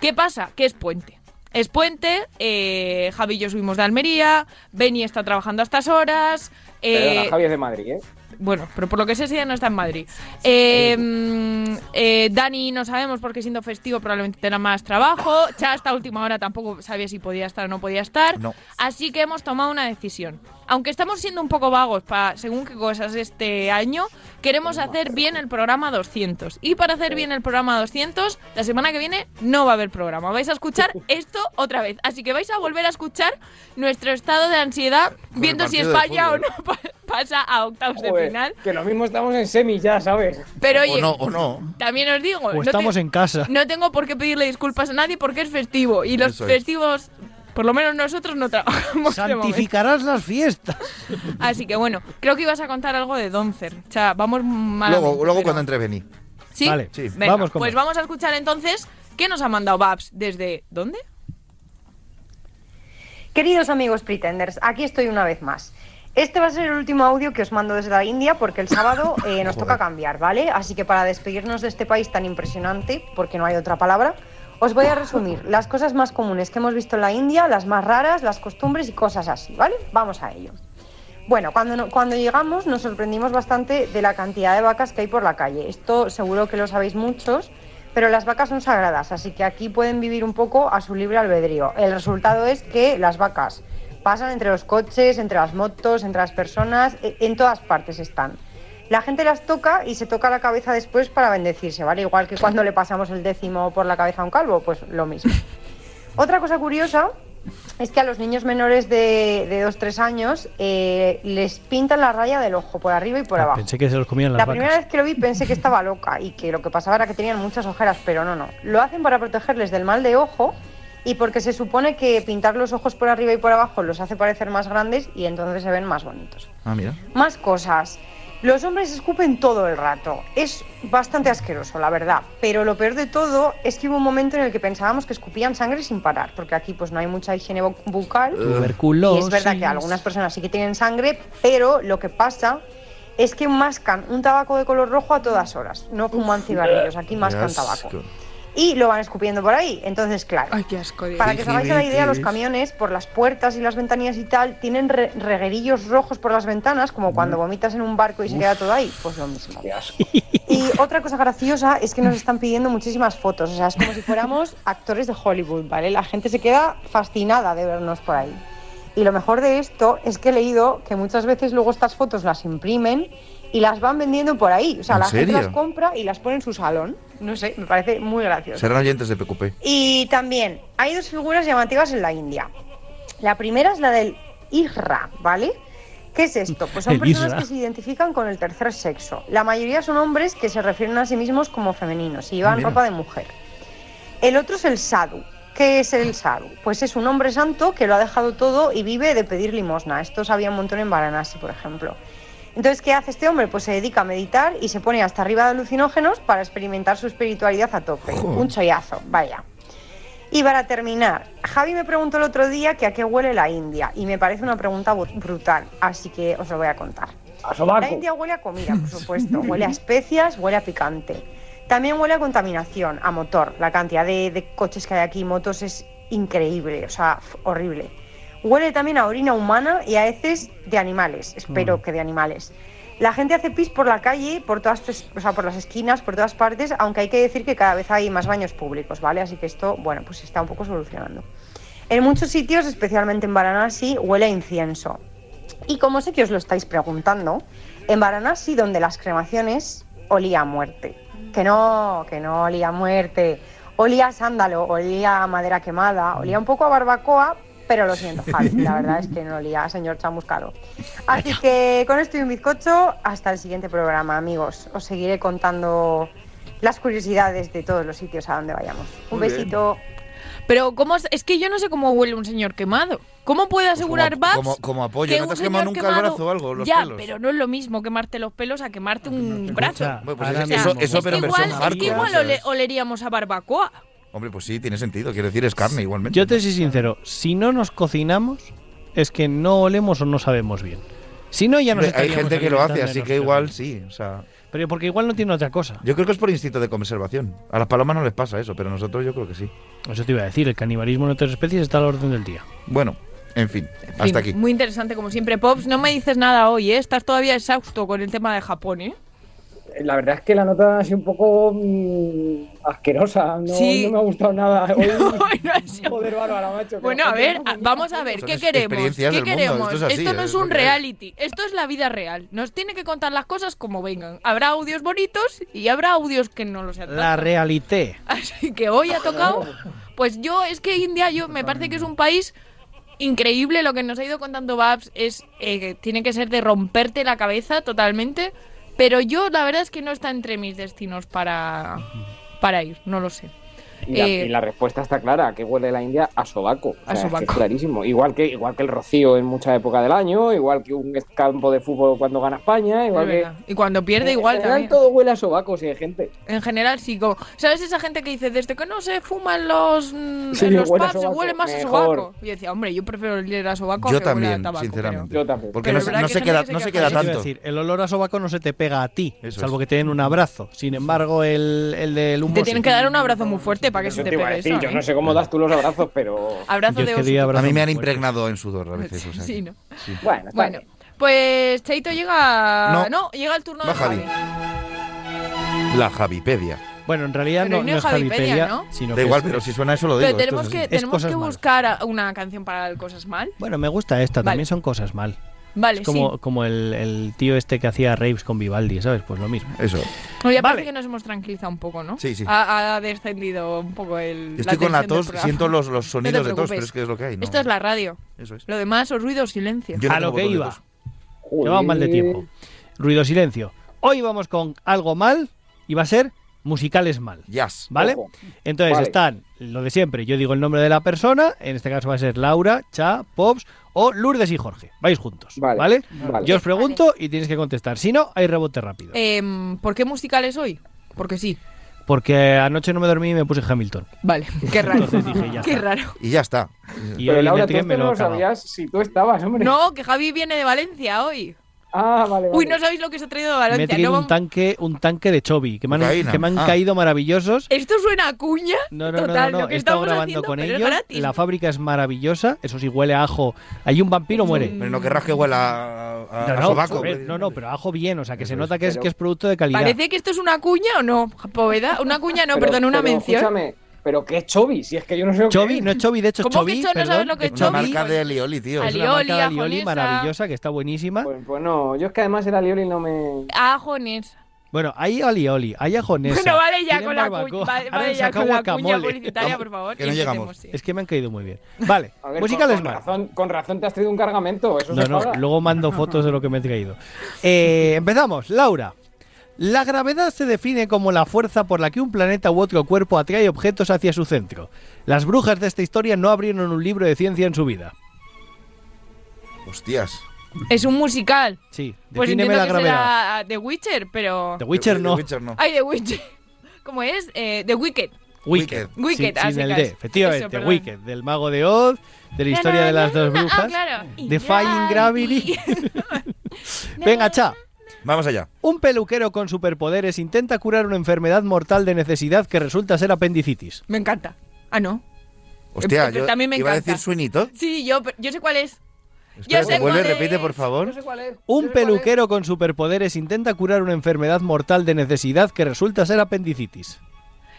¿Qué pasa? Que es puente. Es puente, eh, Javi y yo subimos de Almería, Benny está trabajando a estas horas. eh, Perdona, Javi es de Madrid, ¿eh? Bueno, pero por lo que sé, ese día no está en Madrid. Eh, mm, eh, Dani no sabemos porque siendo festivo probablemente tendrá más trabajo. Cha hasta última hora tampoco sabía si podía estar o no podía estar. No. Así que hemos tomado una decisión. Aunque estamos siendo un poco vagos para según qué cosas este año, queremos hacer bien el programa 200. Y para hacer bien el programa 200, la semana que viene no va a haber programa. Vais a escuchar esto otra vez. Así que vais a volver a escuchar nuestro estado de ansiedad viendo si España o no pa- pasa a octavos de Joder, final. que lo mismo estamos en semi ya, ¿sabes? Pero oye, O no, o no. también os digo, O no, estamos te- en casa. no tengo por qué pedirle disculpas a nadie porque es festivo. Y los Eso festivos, por lo menos nosotros no trabajamos. Santificarás las fiestas. Así que bueno, creo que ibas a contar algo de Doncer. O sea, vamos mal. Luego, luego cuando entre Beni. ¿Sí? Vale, Sí. Venga, vamos con pues vamos a escuchar entonces qué nos ha mandado Babs desde... ¿Dónde? Queridos amigos Pretenders, aquí estoy una vez más. Este va a ser el último audio que os mando desde la India porque el sábado eh, nos toca cambiar, ¿vale? Así que para despedirnos de este país tan impresionante, porque no hay otra palabra, os voy a resumir las cosas más comunes que hemos visto en la India, las más raras, las costumbres y cosas así, ¿vale? Vamos a ello. Bueno, cuando, no- cuando llegamos nos sorprendimos bastante de la cantidad de vacas que hay por la calle. Esto seguro que lo sabéis muchos, pero las vacas son sagradas, así que aquí pueden vivir un poco a su libre albedrío. El resultado es que las vacas pasan entre los coches, entre las motos, entre las personas, e- en todas partes están. La gente las toca y se toca la cabeza después para bendecirse, ¿vale? Igual que cuando le pasamos el décimo por la cabeza a un calvo, pues lo mismo. Otra cosa curiosa es que a los niños menores de, de 2-3 años eh, les pintan la raya del ojo por arriba y por abajo. Ah, Pensé que se los comían las La vacas. primera vez que lo vi pensé que estaba loca y que lo que pasaba era que tenían muchas ojeras, pero no, no. Lo hacen para protegerles del mal de ojo y porque se supone que pintar los ojos por arriba y por abajo los hace parecer más grandes y entonces se ven más bonitos. Ah, mira. Más cosas. Los hombres escupen todo el rato. Es bastante asqueroso, la verdad. Pero lo peor de todo es que hubo un momento en el que pensábamos que escupían sangre sin parar, porque aquí pues no hay mucha higiene bu- bucal. Tuberculosis. Y es verdad que algunas personas sí que tienen sangre, pero lo que pasa es que mascan un tabaco de color rojo a todas horas. No fuman cigarrillos, aquí mascan tabaco. Y lo van escupiendo por ahí. Entonces, claro. Ay, qué asco. Para que os hagáis la idea, los camiones, por las puertas y las ventanillas y tal, tienen re- reguerillos rojos por las ventanas, como cuando vomitas en un barco y se queda todo ahí. Pues lo mismo. Y otra cosa graciosa es que nos están pidiendo muchísimas fotos. O sea, es como si fuéramos actores de Hollywood, ¿vale? La gente se queda fascinada de vernos por ahí. Y lo mejor de esto es que he leído que muchas veces luego estas fotos las imprimen y las van vendiendo por ahí. O sea, ¿En la gente las compra y las pone en su salón. No sé, me parece muy gracioso. Serán oyentes de PQP. Y también hay dos figuras llamativas en la India. La primera es la del Ijra, ¿vale? ¿Qué es esto? Pues son personas Isra. que se identifican con el tercer sexo. La mayoría son hombres que se refieren a sí mismos como femeninos y llevan mira. ropa de mujer. El otro es el sadhu. ¿Qué es el sadhu? Pues es un hombre santo que lo ha dejado todo y vive de pedir limosna. Esto sabía un montón en Varanasi, por ejemplo. Entonces, ¿qué hace este hombre? Pues se dedica a meditar y se pone hasta arriba de alucinógenos para experimentar su espiritualidad a tope. Joder. Un chollazo, vaya. Y para terminar, Javi me preguntó el otro día que a qué huele la India y me parece una pregunta brutal, así que os lo voy a contar. A. La India huele a comida, por supuesto, huele a especias, huele a picante. También huele a contaminación, a motor. La cantidad de, de coches que hay aquí, motos, es increíble, o sea, horrible. Huele también a orina humana y a heces de animales, espero que de animales. La gente hace pis por la calle, por todas, o sea, por las esquinas, por todas partes, aunque hay que decir que cada vez hay más baños públicos, ¿vale? Así que esto, bueno, pues se está un poco solucionando. En muchos sitios, especialmente en Varanasi, huele a incienso. Y como sé que os lo estáis preguntando, en Varanasi, donde las cremaciones olía a muerte. Que no, que no olía a muerte. Olía a sándalo, olía a madera quemada, olía un poco a barbacoa, pero lo siento, Javi, la verdad es que no olía a señor chamuscado. Así que con esto y un bizcocho, hasta el siguiente programa, amigos. Os seguiré contando las curiosidades de todos los sitios a donde vayamos. Un Muy bien. besito. Pero ¿cómo es? es que yo no sé cómo huele un señor quemado. ¿Cómo puede asegurar como, Babs como, como apoyo, que ¿no te has quemado nunca el quemado- brazo o algo? Los ya, pelos? pero no es lo mismo quemarte los pelos a quemarte un brazo. Bueno, pues eso, Es pero que igual, versión es que igual ole- oleríamos a barbacoa. Hombre, pues sí, tiene sentido. Quiero decir, es carne igualmente. Yo te soy sincero, si no nos cocinamos, es que no olemos o no sabemos bien. Si no, ya nos Hay gente que lo hace, así que igual sí. O sea, Pero porque igual no tiene otra cosa. yo creo que es por instinto de conservación. A las palomas no les pasa eso, pero a nosotros yo creo que sí. Eso te iba a decir, el canibalismo en otras especies está a la orden del día. Bueno, en fin, En fin, hasta aquí. Muy interesante, como siempre. Pops, no me dices nada hoy, ¿eh? Estás todavía exhausto con el tema de Japón, ¿eh? La verdad es que la nota ha sido un poco mm, asquerosa. No, Sí. no me ha gustado nada. Hoy, joder, bárbara, macho. Bueno, a ver, no a- vamos a ver, ¿qué queremos? ¿Qué mundo, queremos? esto es así, no ¿eh? es un reality, esto es la vida real. Nos tiene que contar las cosas como vengan. Habrá audios bonitos y habrá audios que no lo sean. La realité. Así que hoy ha tocado. Pues yo, es que India, yo me parece que es un país increíble. Lo que nos ha ido contando Babs es eh, que tiene que ser de romperte la cabeza totalmente. Pero yo, la verdad es que no está entre mis destinos para, para ir, no lo sé. Y la, Eh, y la respuesta está clara, que huele la India a sobaco. O sea, A es que sobaco. es clarísimo. Igual que, igual que el rocío en mucha época del año, igual que un campo de fútbol cuando gana España, igual Es que... Y cuando pierde, igual en general también. todo huele a sobaco, si hay gente. En general, sí. Como, ¿Sabes esa gente que dice, desde que no se fuma en los, mm, Sí, en los huele a pubs, se huele más a sobaco? Y yo decía, hombre, yo prefiero oler a sobaco a Yo que a también, tabaco, sinceramente. Yo también. Porque Pero no, se- verdad no que se hay queda, no se queda a tanto. decir, el olor a sobaco no se te pega a ti, Eso salvo es. que te den un abrazo. Sin embargo, el, el del humo Te tienen que dar un abrazo muy fuerte para que se Yo te te iba a pegue decir, eso. yo ¿eh? no sé cómo das tú los abrazos, pero... Abrazo Yo de oso. A mí me han impregnado en sudor a veces. o sea Sí, ¿no? sí. Bueno, Bueno, pues Cheito llega... No. llega el turno de Javi. Javi. La Javipedia. Bueno, en realidad Pero no, no no es Javipedia, ¿no? sino Da que igual, es- pero si suena eso lo digo. Pero tenemos es que, tenemos que buscar una canción para el Cosas Mal. Bueno, me gusta esta, Vale. también son cosas mal. Vale, Es como, sí. como el, el tío este que hacía raves con Vivaldi, ¿sabes? Pues lo mismo. Eso. Oye, Vale. parece que nos hemos tranquilizado un poco, ¿no? Sí, sí. Ha, ha descendido un poco el. Estoy con la tos, siento los, los No sonidos de tos, pero es que es lo que hay. ¿no? Esto es la radio. Eso es. Lo demás, o ruido o silencio. Yo no a lo que iba. Llevamos mal de tiempo. Ruido, silencio. Hoy vamos con algo mal y va a ser musicales mal. Jazz. ¿Vale? Ojo. Entonces Vale. están lo de siempre. Yo digo el nombre de la persona. En este caso va a ser Laura, Cha, Pops o Lourdes y Jorge. Vais juntos. Vale. ¿Vale? Vale. Yo os pregunto y tienes que contestar. Si no, hay rebote rápido. Em, ¿Por qué musicales hoy? Porque sí. Porque anoche no me dormí y me puse Hamilton. Vale, qué raro. Entonces dije, ya qué está. raro. Y ya está. Y Pero hoy en Laura, tú me no lo sabías si tú estabas, hombre. No, que Javi viene de Valencia hoy. Ah, vale, vale. Uy, no sabéis lo que se ha traído de Me he Valencia. traído No un tanque, un tanque de Chobi, que me han, Cocaína. que me han Ah. caído maravillosos. Esto suena a cuña. No, no, Total, no, no, lo no. que He estado estamos grabando haciendo, con ellos. La fábrica es maravillosa. Eso sí, huele a ajo. Hay un vampiro, muere. Pero no querrás que huela a, a- No, a no, sobaco. no, no, pero ajo bien, o sea, que se nota que es, pero- que es producto de calidad. ¿Parece que esto es una cuña o no, Poveda? Una cuña no, Pero- perdón, una pero mención. Escúchame, pero ¿qué es Chobi? Si es que yo no sé lo que Chobi, es. no es Chobi, de hecho es ¿Cómo que Chobi, cho- no sabes lo que es es Una Chobi? marca de alioli, tío. Es Ali- una marca de Alioli, alioli maravillosa que está buenísima. Pues, pues no, yo es que además era Lioli y no me... Ajones. Bueno, hay alioli, hay ajonesa. Bueno, vale ya con la, cu- vale, ya con la cuña publicitaria, por favor. Que no llegamos. sí. Es que me han caído muy bien. Vale, ver, musicales con, con mal. razón, con razón te has traído un cargamento, eso No, se no, luego mando fotos de lo que me he traído. Eh, empezamos, Laura. La gravedad se define como la fuerza por la que un planeta u otro cuerpo atrae objetos hacia su centro. Las brujas de esta historia no abrieron un libro de ciencia en su vida. Hostias. Es un musical. Sí, Pues defíneme la que gravedad. será The Witcher, pero... The Witcher The no. Witcher no. Ay, The Witcher. ¿Cómo es? Eh, The Wicked. Wicked. Wicked, sin, ah, sin el. D, efectivamente. Eso, perdón. Wicked, del mago de Oz, de la historia de las dos Ah, brujas. claro. Defying Gravity. Venga, cha. Vamos allá. Un peluquero con superpoderes intenta curar una enfermedad mortal de necesidad que resulta ser apendicitis. Me encanta. Ah, no. Hostia, yo también me iba a encanta. decir suinito. Sí, yo, yo sé cuál es. Espérate, sé vuelve, cuál es. repite, por favor. No sé cuál es. Un peluquero con superpoderes intenta curar una enfermedad mortal de necesidad que resulta ser apendicitis.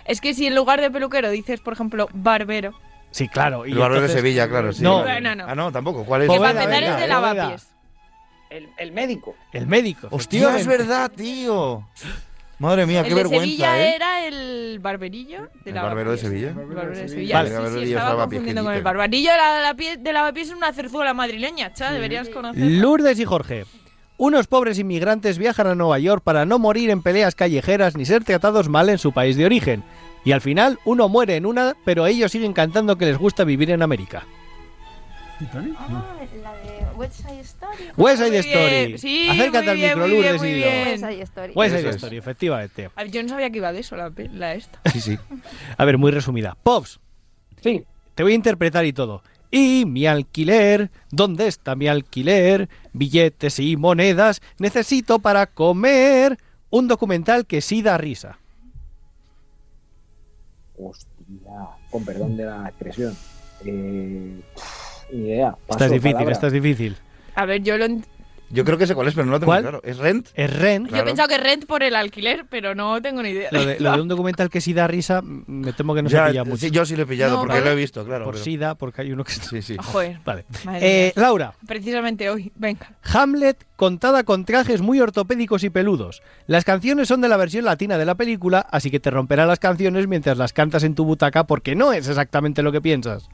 Es que si en lugar de peluquero dices, por ejemplo, barbero. Sí, claro. y El barbero de entonces- Sevilla, claro, sí. No, No, no. Ah, no, tampoco. ¿Cuál es? Que para empezar es de lavapiés. El, el médico. el médico. Hostia, es verdad, tío. Madre mía, qué el de vergüenza, Sevilla ¿eh? era el barberillo de ¿El la barbero de Sevilla? El barbero de Sevilla. Vale, sí, sí, estaba confundiendo con el dice. barbarillo de la, de Lavapiés es una cerzuela madrileña, cha, deberías conocer. Lourdes y Jorge. Unos pobres inmigrantes viajan a Nueva York para no morir en peleas callejeras ni ser tratados mal en su país de origen. Y al final uno muere en una, pero ellos siguen cantando que les gusta vivir en América. Ah, la de West Side Story. West Side Muy Story. bien, sí, Acércate muy al micro, Lourdes, y. West Side Story. West Side. Story, efectivamente. A ver, Yo no sabía que iba de eso la, la esta. Sí, sí. A ver, muy resumida. Pops, Sí. te voy a interpretar y todo. Y mi alquiler, ¿dónde está mi alquiler? Billetes y monedas, necesito para comer. Un documental que sí da risa. Hostia, con perdón de la expresión. Eh, ni idea. Esta es Paso difícil, palabra. difícil. A ver, yo lo Yo creo que sé cuál es, pero no lo tengo ¿Cuál? claro. ¿Es Rent? Es Ren. Yo he pensado que rent por el alquiler, pero no tengo ni idea. Lo de, lo de un documental que sí da risa, me temo que no Ya, se pilla mucho. sí, yo sí lo he pillado, No, porque ¿vale? lo he visto, claro. Por pero- SIDA, porque hay uno que... Sí, sí. Joder. Vale. Eh. Laura, Precisamente hoy, venga. Hamlet contada con trajes muy ortopédicos y peludos. Las canciones son de la versión latina de la película, así que te romperá las canciones mientras las cantas en tu butaca porque no es exactamente lo que piensas.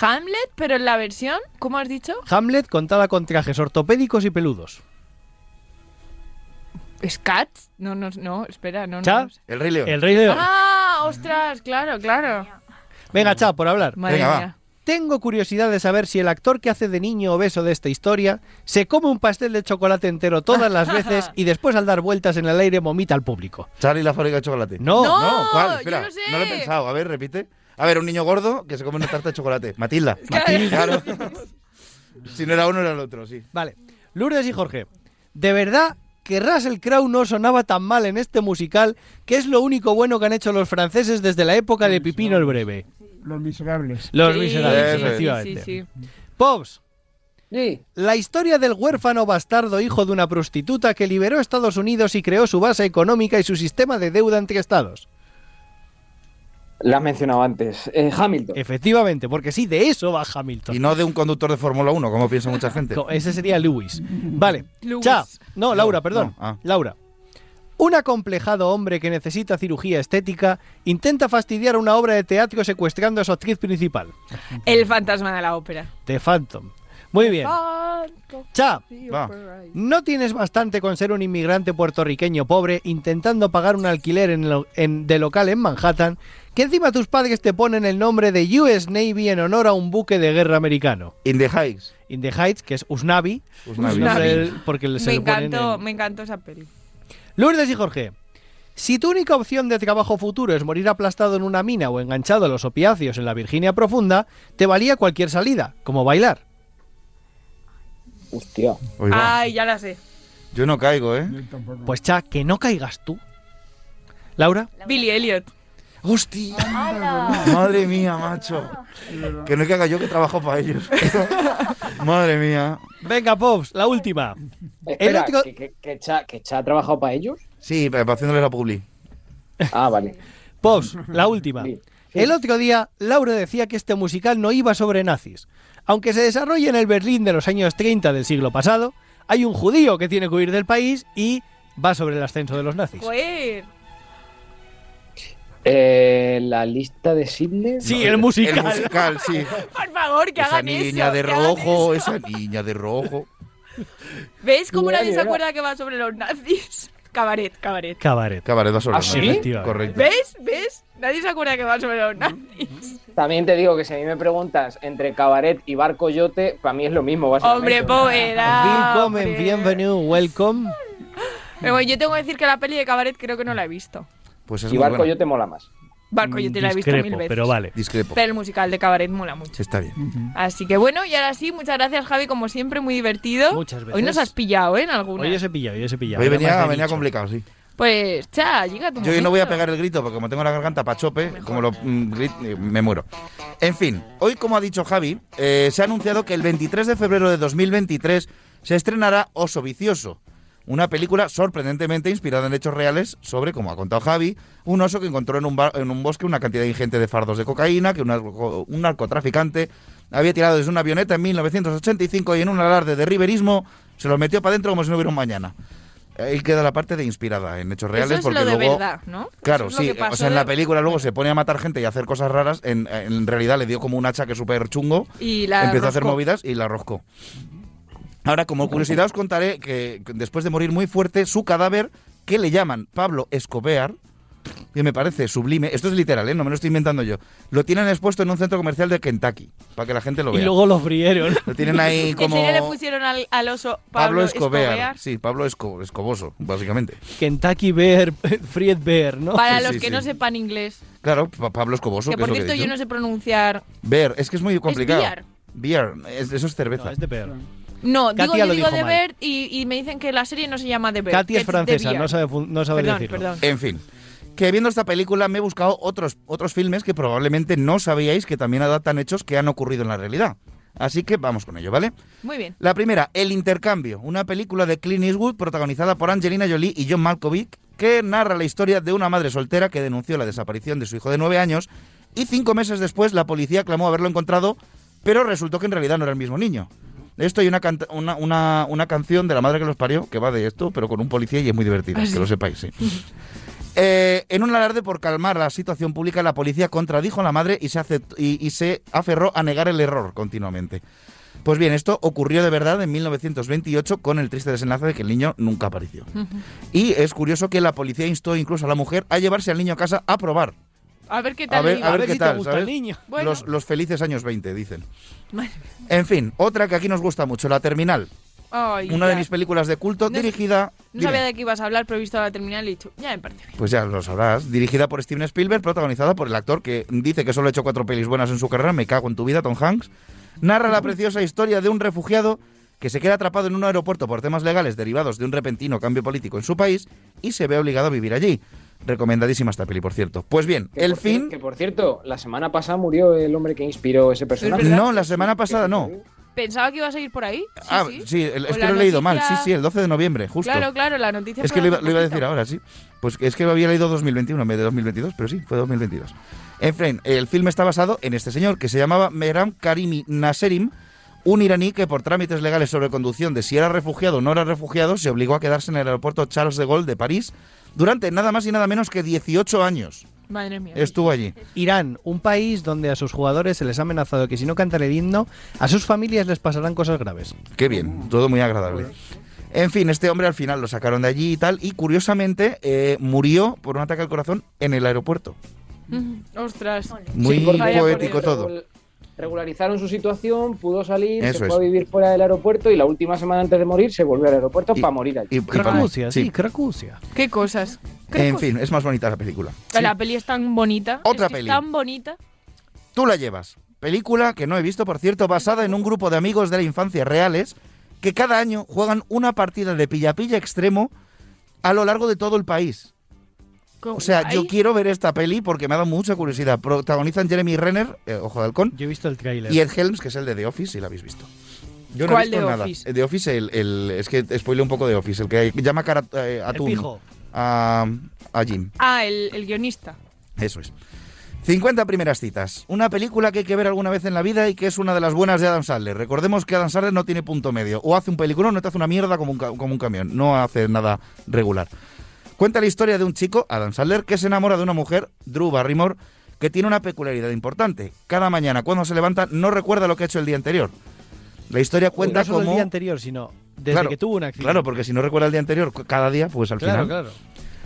Hamlet, pero en la versión, ¿cómo has dicho? Hamlet contada con trajes ortopédicos y peludos. ¿Scats? No, no, no, espera, no, no. Cha, no sé. El Rey León. el Rey León. Ah, ostras, claro, claro. Venga, Cha, por hablar. Madre Venga, mía. Tengo curiosidad de saber si el actor que hace de niño obeso de esta historia se come un pastel de chocolate entero todas las veces y después al dar vueltas en el aire vomita al público. Charlie y la fábrica de chocolate. No, No, ¿Cuál? yo Espera, lo sé. no lo he pensado. A ver, repite. A ver, un niño gordo que se come una tarta de chocolate. Matilda. Matilda. Claro. si no era uno, era el otro, sí. Vale. Lourdes y Jorge, ¿de verdad que Russell Crowe no sonaba tan mal en este musical que es lo único bueno que han hecho los franceses desde la época de Pipino el Breve? Los miserables. Los Sí, miserables, sí, sí, efectivamente. Sí, sí. Pops, Sí. la historia del huérfano bastardo hijo de una prostituta que liberó a Estados Unidos y creó su base económica y su sistema de deuda entre estados. La has mencionado antes. Eh, Hamilton. Efectivamente, porque sí, de eso va Hamilton. Y no de un conductor de Fórmula 1, como piensa mucha gente. Ese sería Lewis. Vale. Lewis. Cha. No, Laura, perdón. no, ah. Laura. Un acomplejado hombre que necesita cirugía estética intenta fastidiar una obra de teatro secuestrando a su actriz principal. El fantasma de la ópera. The Phantom. Muy bien. Cha. Va. ¿No tienes bastante con ser un inmigrante puertorriqueño pobre intentando pagar un alquiler en lo- en- de local en Manhattan que encima tus padres te ponen el nombre de US Navy en honor a un buque de guerra americano? In the Heights. In the Heights, que es Usnavi. Usnavi. porque Me encantó, en- me encantó esa peli. Lourdes y Jorge. Si tu única opción de trabajo futuro es morir aplastado en una mina o enganchado a los opiáceos en la Virginia profunda, te valía cualquier salida, como bailar. Hostia. Oiga, Ay, ya la sé. Yo no caigo, ¿eh? Pues cha, que no caigas tú. Laura. Billy Elliot. ¡Hostia! Madre mía, macho. Que no que haga yo que trabajo para ellos. Madre mía. Venga, Pops, la última. Espera, ¿que, que, que Cha, que Cha ha trabajado para ellos? Sí, pero haciéndole la publi. Ah, vale. Pops, la última. Sí. El otro día, Laura decía que este musical no iba sobre nazis. Aunque se desarrolla en el Berlín de los años 30 del siglo pasado, hay un judío que tiene que huir del país y va sobre el ascenso de los nazis. Joder. Eh, la lista de Sidney. Sí, el musical. El musical, sí. Por favor, que Esa hagan niña eso. de rojo, esa niña de rojo. ¿Ves cómo nadie se acuerda que va sobre los nazis? Cabaret, cabaret. Cabaret. Cabaret va sobre ¿Ah, los sí? nazis. Correcto. ¿Ves? ¿Ves? Nadie se acuerda que va sobre los nazis. También te digo que si a mí me preguntas entre cabaret y bar coyote, para mí es lo mismo, básicamente. Hombre, hombre. bienvenido, welcome. Pero bueno, yo tengo que decir que la peli de Cabaret creo que no la he visto. Pues es Y muy bar buena. coyote mola más. Barco, yo te la he visto mil veces. pero vale. Discrepo. Pero el musical de Cabaret mola mucho. Está bien. Así que bueno, y ahora sí, muchas gracias Javi, como siempre, muy divertido. Muchas veces. Hoy nos has pillado, ¿eh? En alguna. Hoy os he pillado, hoy os he pillado. Hoy venía, venía complicado, sí. Pues, cha, llega tu Yo hoy no voy a momento. pegar el grito porque como tengo la garganta pa' chope, como lo mm, grit- eh, me muero. En fin, hoy como ha dicho Javi, eh, se ha anunciado que el 23 de febrero de 2023 se estrenará Oso Vicioso, una película sorprendentemente inspirada en hechos reales sobre, como ha contado Javi, un oso que encontró en un, bar- en un bosque una cantidad ingente de fardos de cocaína que un, narco- un narcotraficante había tirado desde una avioneta en 1985 y en un alarde de riverismo se los metió para adentro como si no hubiera un mañana. ahí queda la parte de inspirada en hechos reales Eso es porque lo de luego verdad, ¿no? Claro, Eso es sí, o sea, en la de- película luego se pone a matar gente y a hacer cosas raras, en, en realidad le dio como un hacha que súper chungo, Y la empezó a hacer movidas y la roscó. Ahora, como curiosidad os contaré que después de morir muy fuerte, su cadáver, que le llaman Pablo Escobar, que me parece sublime, esto es literal, ¿eh? no me lo estoy inventando yo, lo tienen expuesto en un centro comercial de Kentucky, para que la gente lo Y vea. luego lo frieron. Lo tienen ahí ¿En como serio le pusieron al, al oso Pablo Pablo, Escobar. Escobar? Sí, Pablo Esco- Escoboso, básicamente. Kentucky Bear, Fried Bear, ¿no? Para Sí, los sí, que sí. no sepan inglés. Claro, Pa- Pablo Escoboso, que que, por es cierto yo no sé pronunciar. Beer, es que es muy complicado. beer. Beer, es- eso es cerveza. es de beer. No, Katia digo, yo lo digo dijo de mal. ver y, y me dicen que la serie no se llama de ver. Katy que es francesa, no sabe, no sabe Perdón, decirlo. perdón. En fin, que viendo esta película me he buscado otros, otros filmes que probablemente no sabíais que también adaptan hechos que han ocurrido en la realidad. Así que vamos con ello, ¿vale? Muy bien. La primera, El Intercambio, una película de Clint Eastwood protagonizada por Angelina Jolie y John Malkovich, que narra la historia de una madre soltera que denunció la desaparición de su hijo de nueve años y cinco meses después la policía clamó haberlo encontrado, pero resultó que en realidad no era el mismo niño. Esto hay una, una, una, una canción de la madre que los parió que va de esto, pero con un policía y es muy divertida, ¿Ah, que sí? lo sepáis, sí. Eh, en un alarde por calmar la situación pública, la policía contradijo a la madre y se, y, y se aferró a negar el error continuamente. Pues bien, esto ocurrió de verdad en 1928 con el triste desenlace de que el niño nunca apareció. Y es curioso que la policía instó incluso a la mujer a llevarse al niño a casa a probar. A ver qué tal A ver, a ver qué si te tal, gusta ¿sabes? el niño. Bueno. Los, los felices años 20, dicen. Madre En fin, otra que aquí nos gusta mucho, La Terminal. Ay, Una de mis películas de culto No- dirigida... No Dime. sabía de qué ibas a hablar, pero he visto la terminal y he dicho, ya me parece bien. Pues ya lo sabrás. Dirigida por Steven Spielberg, protagonizada por el actor que dice que solo ha hecho cuatro pelis buenas en su carrera, me cago en tu vida, Tom Hanks. Narra la preciosa historia de un refugiado que se queda atrapado en un aeropuerto por temas legales derivados de un repentino cambio político en su país y se ve obligado a vivir allí. Recomendadísima esta peli, por cierto. Pues bien, Que el fin... Que por cierto, la semana pasada murió el hombre que inspiró ese personaje. No, la semana pasada no. Pensaba que ibas a ir por ahí. Sí, ah, sí. sí, el- es que lo he leído mal. Sí, sí, el 12 de noviembre, justo. Claro, claro, la noticia Es que lo iba, lo iba a decir ahora, sí. Pues es que había leído 2021 en vez de 2022, pero sí, fue 2022. En fin, el filme está basado en este señor que se llamaba Mehram Karimi Nasserim, un iraní que por trámites legales sobre conducción de si era refugiado o no era refugiado, se obligó a quedarse en el aeropuerto Charles de Gaulle de París durante nada más y nada menos que 18 años. Madre mía. Estuvo allí. Irán, un país donde a sus jugadores se les ha amenazado que si no cantan el himno, a sus familias les pasarán cosas graves. Qué bien, todo muy agradable. En fin, este hombre al final lo sacaron de allí y tal, y curiosamente eh, murió por un ataque al corazón en el aeropuerto. Ostras. Muy poético todo. Regul- Regularizaron su situación, pudo salir, Eso se es. fue a vivir fuera del aeropuerto y la última semana antes de morir se volvió al aeropuerto para morir allí. Y- y Cracusia, sí. Cracusia. Qué cosas. Qué En cosas. fin, es más bonita la película. La peli es tan bonita. Otra es que es peli. tan bonita. Tú la llevas. Película que no he visto, por cierto, basada en un grupo de amigos de la infancia reales que cada año juegan una partida de pilla-pilla extremo a lo largo de todo el país. O sea, yo quiero ver esta peli porque me ha dado mucha curiosidad. Protagonizan Jeremy Renner, eh, Ojo de Halcón, Yo he visto el tráiler. y Ed Helms, que es el de The Office, si la habéis visto. Yo no ¿Cuál he visto de nada. Office? Eh, The Office, el, el- es que spoileo un poco de Office, el que llama cara eh, El atún pijo. a, a Jim. Ah, el, el guionista. Eso es. 50 primeras citas. Una película que hay que ver alguna vez en la vida y que es una de las buenas de Adam Sandler. Recordemos que Adam Sandler no tiene punto medio. O hace un peliculón o te hace una mierda como un, ca- como un camión. No hace nada regular. Cuenta la historia de un chico, Adam Sandler, que se enamora de una mujer, Drew Barrymore, que tiene una peculiaridad importante. Cada mañana cuando se levanta no recuerda lo que ha hecho el día anterior. La historia cuenta no como... el día anterior, sino desde Claro, que tuvo un accidente. Claro, porque si no recuerda el día anterior, cada día, pues al Claro, final... claro.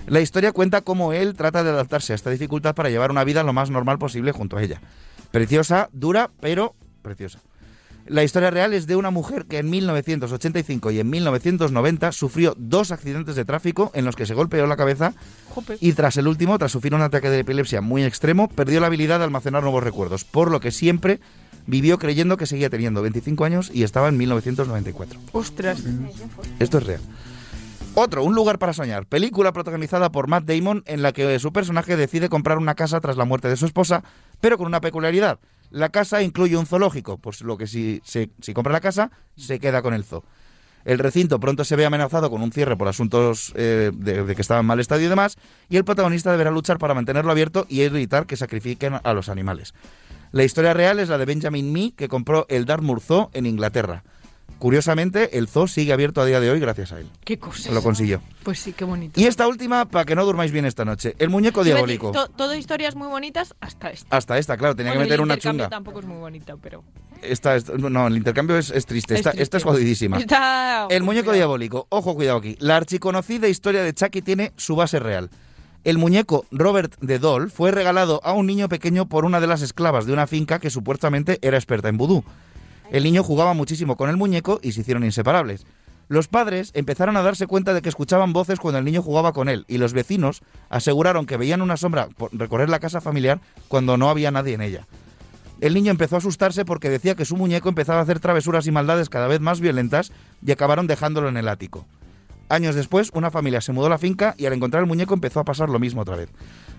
La historia cuenta cómo él trata de adaptarse a esta dificultad para llevar una vida lo más normal posible junto a ella. Preciosa, dura, pero preciosa. La historia real es de una mujer que en 1985 y en 1990 sufrió dos accidentes de tráfico en los que se golpeó la cabeza y tras el último, tras sufrir un ataque de epilepsia muy extremo, perdió la habilidad de almacenar nuevos recuerdos, por lo que siempre vivió creyendo que seguía teniendo 25 años y estaba en 1994. Ostras. Esto es real. Otro, Un lugar para soñar, película protagonizada por Matt Damon en la que su personaje decide comprar una casa tras la muerte de su esposa, pero con una peculiaridad. La casa incluye un zoológico, por lo que si, se- compra la casa, se queda con el zoo. El recinto pronto se ve amenazado con un cierre por asuntos eh, de, de que estaba en mal estado y demás, y el protagonista deberá luchar para mantenerlo abierto y evitar que sacrifiquen a los animales. La historia real es la de Benjamin Mee, que compró el Dartmoor Zoo en Inglaterra. Curiosamente, el zoo sigue abierto a día de hoy gracias a él. Qué cosa. Lo consiguió. Pues sí, qué bonito. Y esta última, para que no durmáis bien esta noche. El muñeco diabólico. to- todo historias muy bonitas hasta esta. Hasta esta, claro, tenía que meter el una chunga. tampoco es muy bonito, pero... Esta, esta- no, el intercambio es, es triste. Es Esta, triste. esta es jodidísima. Está... El muñeco diabólico. Ojo, cuidado aquí. La archiconocida historia de Chucky tiene su base real. El muñeco Robert de Doll fue regalado a un niño pequeño por una de las esclavas de una finca que supuestamente era experta en vudú. El niño jugaba muchísimo con el muñeco y se hicieron inseparables. Los padres empezaron a darse cuenta de que escuchaban voces cuando el niño jugaba con él y los vecinos aseguraron que veían una sombra recorrer la casa familiar cuando no había nadie en ella. El niño empezó a asustarse porque decía que su muñeco empezaba a hacer travesuras y maldades cada vez más violentas y acabaron dejándolo en el ático. Años después, una familia se mudó a la finca y al encontrar el muñeco empezó a pasar lo mismo otra vez.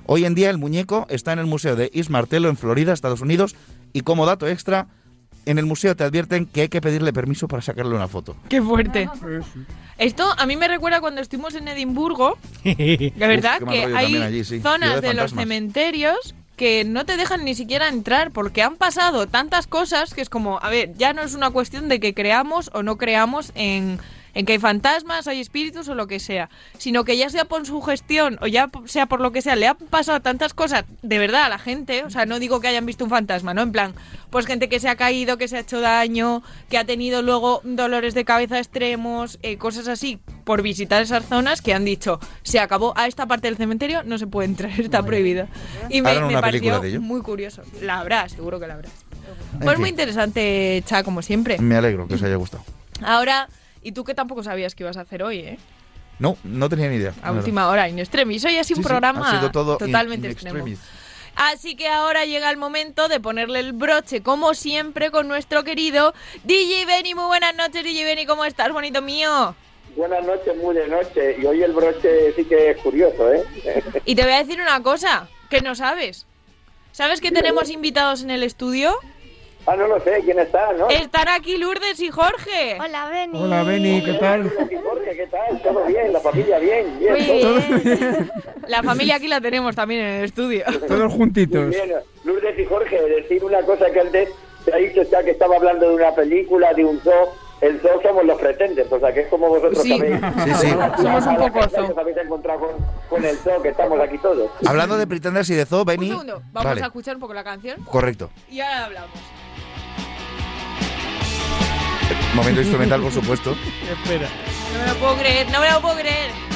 Hoy en día el muñeco está en el Museo de East Martello en Florida, Estados Unidos, y como dato extra, en el museo te advierten que hay que pedirle permiso para sacarle una foto. Qué fuerte. Esto a mí me recuerda cuando estuvimos en Edimburgo, de verdad, que hay también allí, sí. zonas de, de los cementerios que no te dejan ni siquiera entrar porque han pasado tantas cosas que es como, a ver, ya no es una cuestión de que creamos o no creamos en, en que hay fantasmas, hay espíritus o lo que sea, sino que ya sea por su gestión o ya sea por lo que sea, le han pasado tantas cosas de verdad a la gente, o sea, no digo que hayan visto un fantasma, ¿no? En plan, pues gente que se ha caído, que se ha hecho daño, que ha tenido luego dolores de cabeza extremos, eh, cosas así, por visitar esas zonas que han dicho, se acabó a esta parte del cementerio, no se puede entrar, está prohibido. Y me, pareció de ello. muy curioso. La habrá, seguro que la habrá. En Pues fin. muy interesante, Cha, como siempre. Me alegro que os haya gustado. Ahora, y tú que tampoco sabías que ibas a hacer hoy, ¿eh? No, no tenía ni idea. A última hora, in extremis. Hoy ha sido Sí, un sí, programa ha sido todo in- totalmente in extremo. extremis. Así que ahora llega el momento de ponerle el broche, como siempre, con nuestro querido DJ Benny. Muy buenas noches, DJ Benny, ¿cómo estás, bonito mío? Buenas noches, muy de noche. Y hoy el broche sí que es curioso, ¿eh? Y te voy a decir una cosa, que no sabes. ¿Sabes que tenemos invitados en el estudio? Ah, no lo sé, ¿quién está, no? Están aquí Lourdes y Jorge. Hola, Beni. Hola, Beni, ¿qué tal? Jorge, ¿qué tal? ¿Todo bien? ¿La familia bien? bien Muy todo. bien. La familia aquí la tenemos también en el estudio. Todos juntitos. Muy bien. Lourdes y Jorge, decir una cosa que antes se ha dicho ya que estaba hablando de una película, de un zoo. El zoo somos los pretenders, o sea que es como vosotros Sí. sabéis. Sí, sí. Somos un poco zoo. Os habéis encontrado con, con el zoo, que estamos aquí todos. Hablando de Pretenders y de Zoo, Un Benny. segundo, vamos Vale, a escuchar un poco la canción correcto. y ahora hablamos. Momento instrumental, por supuesto. Espera. No me lo puedo creer, no me lo puedo creer.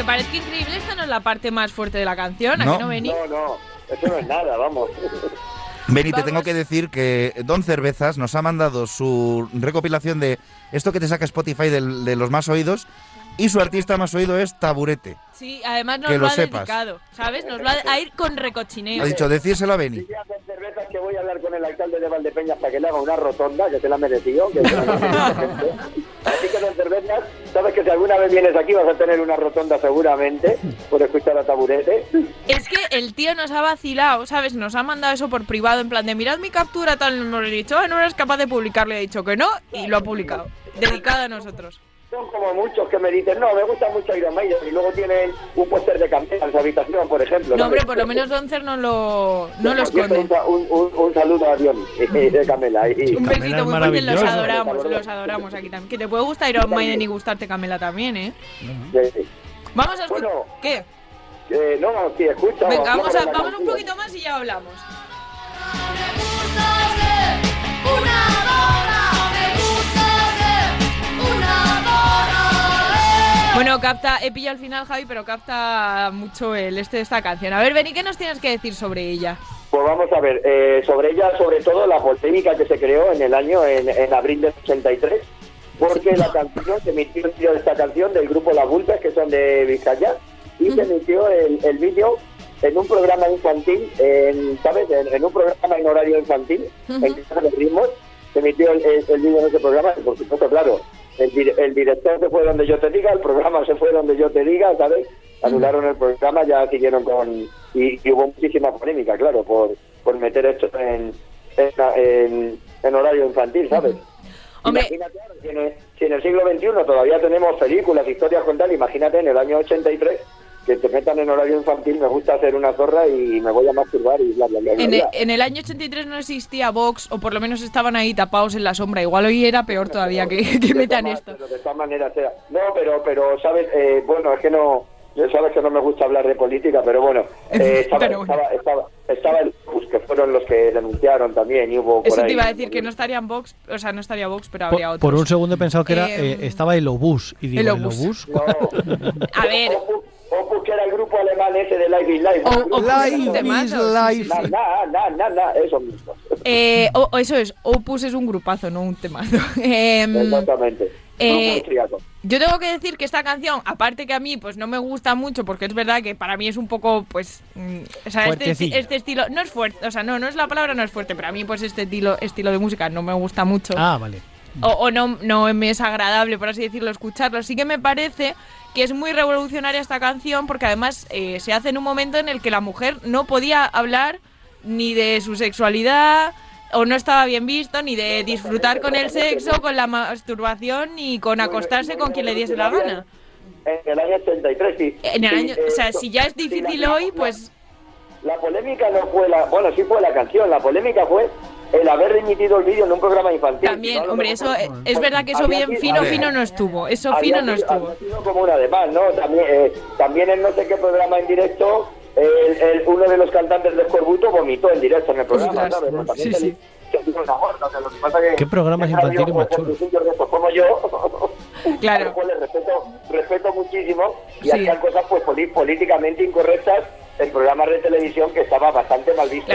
Aunque parezca increíble, esta no es la parte más fuerte de la canción, ¿a No. que no? No, no, eso no es nada, vamos. Benny, te tengo que decir que Don Cervezas nos ha mandado su recopilación de esto que te saca Spotify del- de los más oídos y su artista más oído es Taburete. Sí, además nos Que lo lo ha sepas. dedicado, ¿sabes? Nos va a ir con recochineo. Ha dicho, decírselo a Benny. Si hacen cervezas que voy a hablar con el alcalde de Valdepeñas para que le haga una rotonda, que se la ha merecido. Que se la ha merecido. Así que don cervezas, sabes que si alguna vez vienes aquí vas a tener una rotonda seguramente por escuchar a Taburete. Es que el tío nos ha vacilado, ¿sabes? Nos ha mandado eso por privado, en plan de mirad mi captura, tal. Nos hemos dicho, "Ah, no eres capaz de publicarlo. Y ha dicho que no, y lo ha publicado. Dedicado a nosotros. Son como muchos que me dicen, no, me gusta mucho Iron Maiden y luego tienen un póster de Camela en su habitación, por ejemplo. No, hombre, por lo menos Doncer no lo, no lo esconde. Un, un, un saludo a Diony de Camela. Y, Un besito muy fuerte, los adoramos, los adoramos aquí también. Que te puede gustar Iron Maiden y gustarte Camela también, ¿eh? Sí. Vamos a escuchar. Bueno, ¿Qué? eh, no, sí, escucha. Venga, vamos, a, vamos un poquito más y ya hablamos. Bueno, capta, he pillado al final, Javi, pero capta mucho el este de esta canción. A ver, Beni, ¿qué nos tienes que decir sobre ella? Pues vamos a ver, eh, sobre ella, sobre todo la polémica que se creó en el año, en, en abril del 83, porque la canción, se emitió el vídeo de esta canción del grupo Las Vulpes, que son de Vizcaya, y se emitió el, el vídeo en un programa infantil, en, ¿sabes? En, en un programa en horario infantil, en de Ritmos, se emitió el, el- el vídeo en ese programa, y por supuesto, claro, el, el director se fue donde yo te diga, el programa se fue donde yo te diga, ¿sabes? Anularon el programa, ya siguieron con... Y, y hubo muchísima polémica, claro, por, por meter esto en, en, en- en horario infantil, ¿sabes? Imagínate ahora, si en, el, si en el siglo XXI todavía tenemos películas, historias con tal, imagínate en el año 83 que te metan en horario infantil, me gusta hacer una zorra y me voy a masturbar y bla, bla, bla, bla, En, bla. en el año 83 no existía Vox, o por lo menos estaban ahí tapados en la sombra. Igual hoy era peor todavía que, que metan esto. Pero de todas maneras, sea- no, pero, pero sabes, eh, bueno, es que no, ya sabes que no me gusta hablar de política, pero bueno, eh, estaba, Pero bueno. estaba, estaba, estaba el pues, que fueron los que denunciaron también y hubo por Eso ahí. te iba a decir que no estarían Vox, o sea, no estaría Vox, pero Por, habría otros. por un segundo he pensado que era Eh, eh, estaba el obús. Y digo, el ¿el obús. obús? A ver, Opus, que era el grupo alemán ese de Live is Live. O- Opus Live is life. sí. Na, na, na, na, eso mismo. eh, o- o eso es, Opus es un grupazo, no un temazo. Em, Exactamente. eh, austríaco. Yo tengo que decir que esta canción, aparte que a mí pues no me gusta mucho, porque es verdad que para mí es un poco, pues, mm, o sea, este, este estilo, no es fuerte, o sea, no, no es la palabra, no es fuerte, pero a mí pues este estilo, estilo de música no me gusta mucho. Ah, vale. o, o no, no me es agradable, por así decirlo, escucharlo. Sí que me parece que es muy revolucionaria esta canción porque además eh, se hace en un momento en el que la mujer no podía hablar ni de su sexualidad o no estaba bien visto, ni de disfrutar con el sexo, con la masturbación, ni con acostarse con quien le diese la gana. En el año 83, sí. En el año, o sea, si ya es difícil hoy, pues La polémica no fue la... Bueno, sí fue la canción. La polémica fue el haber emitido el vídeo en un programa infantil. también, No, hombre, eso es verdad que eso Había bien sido- fino, fino no estuvo. Eso había fino no estuvo. sido como una de más, ¿no? También, eh, también en no sé qué programa en directo, el- el- uno de los cantantes de Escorbuto vomitó en directo en el programa, Ostras, ¿sabes? Pues también sí, sí. ¿Qué programas infantiles más pues, chulos? de estos como yo, Claro. pues les respeto, respeto muchísimo y Sí. hacían cosas pues poli- políticamente incorrectas en programas de televisión que estaba bastante mal visto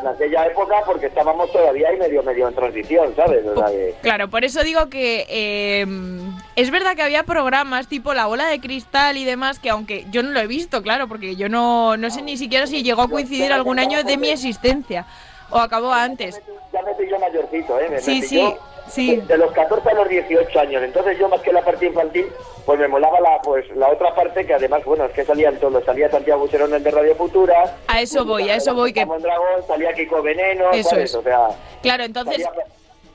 en aquella época porque estábamos todavía ahí medio medio en transición, ¿sabes? O sea, que- Claro, por eso digo que eh, es verdad que había programas tipo La Bola de Cristal y demás que aunque yo no lo he visto, claro, porque yo no, no sé ni siquiera si llegó a coincidir algún año de mi existencia o acabó antes. ya me pillo mayorcito, ¿eh? Me, Sí, me pilló sí. De los 14 a los 18 años. Entonces yo más que la parte infantil, pues me molaba la pues la otra parte que además, bueno, es que salían todos. Salía Santiago Buserón el de Radio Futura. A eso voy, a eso voy que Ramón Dragón, salía Kiko Veneno, Eso ¿sabes? es. O sea, Claro, entonces salía-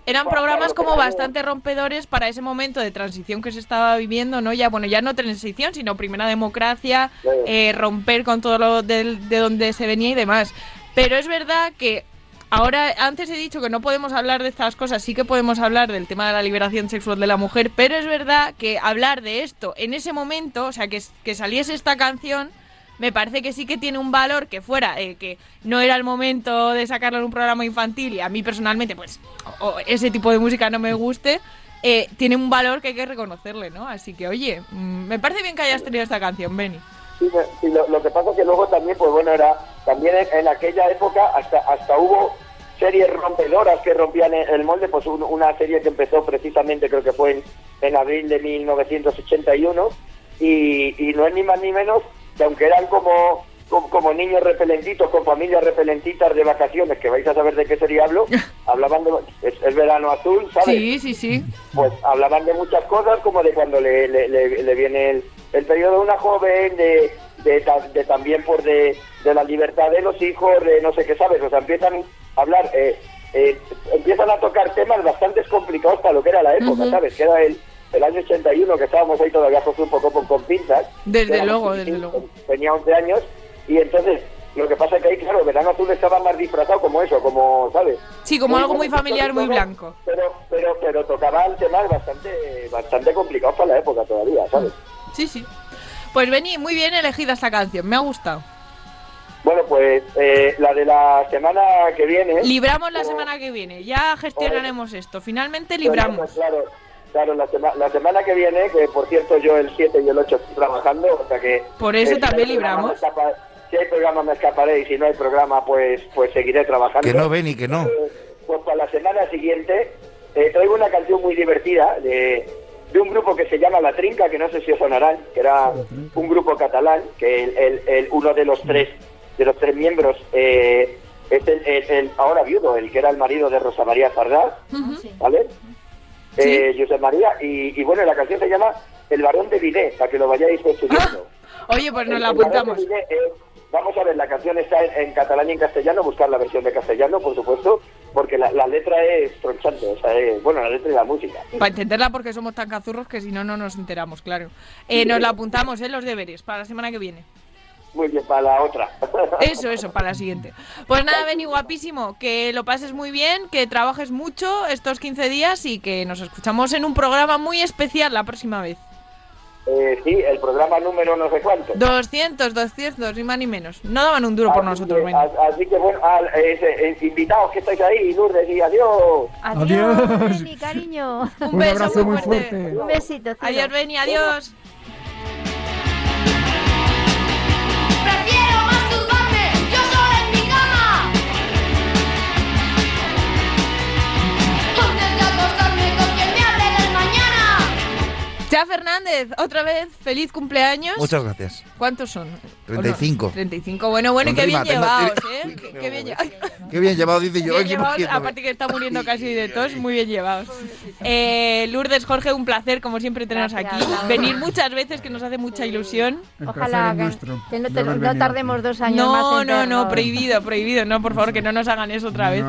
eran programas como bastante rompedores para ese momento de transición que se estaba viviendo, ¿no? Ya, bueno, ya no transición, sino primera democracia, eh, romper con todo lo del- de donde se venía y demás. Pero es verdad que ahora, antes he dicho que no podemos hablar de estas cosas, sí que podemos hablar del tema de la liberación sexual de la mujer, pero es verdad que hablar de esto en ese momento, o sea, que, saliese esta canción, me parece que sí que tiene un valor que fuera, eh, que no era el momento de sacarlo en un programa infantil y a mí personalmente, pues, ese tipo de música no me guste, eh, tiene un valor que hay que reconocerle, ¿no? Así que, oye, mm, me parece bien que hayas tenido esta canción, Benny. Sí, sí, lo, lo que pasa es que luego también, pues bueno, era también en, en aquella época hasta hasta hubo series rompedoras que rompían el, el molde, pues un- una serie que empezó precisamente, creo que fue en, en abril de 1981, y, y no es ni más ni menos que aunque eran como, como, como niños repelentitos, con familias repelentitas de vacaciones, que vais a saber de qué serie hablo, hablaban de... Es, es verano azul, ¿sabes? Sí, sí, sí. pues hablaban de muchas cosas, como de cuando le, le, le- le viene el, el periodo de una joven, de, de, de también por de, de la libertad de los hijos, de no sé qué sabes, o sea, empiezan a hablar, eh, eh, empiezan a tocar temas bastante complicados para lo que era la época. ¿sabes? Que era el, el año 81, que estábamos ahí todavía un poco con, con pinzas. Desde luego, desde luego. Tenía 11 años, y entonces... Lo que pasa es que ahí, claro, Verano Azul estaba más disfrazado como eso, como, ¿sabes? Sí, como algo muy familiar, muy blanco. pero pero pero tocaban temas bastante bastante complicados para la época todavía sabes Sí, sí. Pues Benny, muy bien elegida esta canción, me ha gustado. bueno pues eh, la de la semana que viene Libramos la semana que viene, ya gestionaremos esto. Finalmente Bueno, libramos. pues claro claro la, sema- la semana que viene que por cierto yo el 7 y el 8 estoy trabajando o sea que Por eso eh, si también hay programa, libramos. escapa- si hay programa me escaparé y si no hay programa pues pues seguiré trabajando Que no, Benny, que no. Pues para la semana siguiente eh, traigo una canción muy divertida de, de un grupo que se llama La Trinca, que no sé si os sonarán, que era un grupo catalán, que el, el- el- uno de los tres de los tres miembros eh, es el, el- el ahora viudo, el que era el marido de Rosa María Fargás, ¿vale? Eh, Josep María, y, y bueno, la canción se llama El varón de Vilé, para que lo vayáis estudiando. Oye, pues nos El- la el varón de apuntamos. Es- vamos a ver, la canción está en, en catalán y en castellano, buscar la versión de castellano, por supuesto, porque la, la letra es tronchante, o sea, es- bueno, la letra y la música. Para entenderla porque somos tan cazurros que si no, no nos enteramos, claro. Eh, nos la apuntamos, ¿eh? Los deberes, para la semana que viene. Muy bien, para la otra. Eso, eso, para la siguiente. Pues nada, Beni, guapísimo. Que lo pases muy bien, que trabajes mucho estos 15 días y que nos escuchamos en un programa muy especial la próxima vez. Eh, sí, el programa número no sé cuánto. 200, 200, ni más ni menos. No daban un duro por Así nosotros, que- a- Así que bueno, eh, eh, invitados que estáis ahí, Lourdes, y adiós. Adiós, mi cariño. Un beso abrazo muy muy fuerte. Un besito. cielo. Adiós, Beni, adiós. Cha Fernández, otra vez, feliz cumpleaños. Muchas gracias. ¿Cuántos son? 35. 35, bueno, bueno, qué bien llevados, ¿eh? Qué, qué bien llevados. Qué bien llevado, dice yo. Aparte que está muriendo casi de tos, muy bien llevados. Eh, Lourdes, Jorge, un placer, como siempre, tenernos aquí. Venir muchas veces, que nos hace mucha ilusión. Ojalá que, que no, te- no tardemos dos años más. No, en no, no, vernos. prohibido, prohibido. No, por favor, que no nos hagan eso otra vez.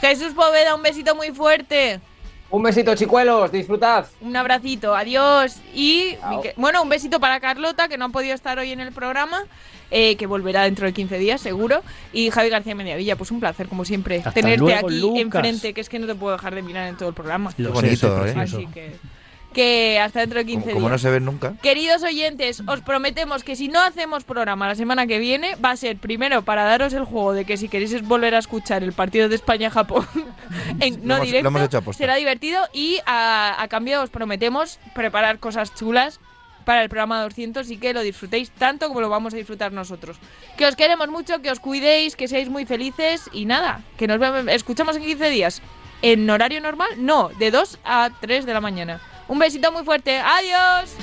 Jesús Poveda, un besito muy fuerte. Un besito, chicuelos, disfrutad. Un abracito, adiós. Y bueno, un besito para Carlota, que no ha podido estar hoy en el programa, eh, que volverá dentro de 15 días, seguro. Y Javi García Mediavilla, pues un placer, como siempre, Hasta tenerte luego, aquí Lucas. enfrente, que es que no te puedo dejar de mirar en todo el programa. Lo bonito, ¿eh? Así que, que hasta dentro de 15 Como, como días. no se ven nunca. Queridos oyentes, os prometemos que si no hacemos programa la semana que viene, va a ser primero para daros el juego de que si queréis volver a escuchar el partido de España-Japón en no hemos- directo, hecho será divertido y a, a cambio os prometemos preparar cosas chulas para el programa 200 y que lo disfrutéis tanto como lo vamos a disfrutar nosotros. Que os queremos mucho, que os cuidéis, que seáis muy felices y nada, que nos vemos, escuchamos en 15 días. ¿En horario normal? No, de 2 a 3 de la mañana. Un besito muy fuerte. ¡Adiós!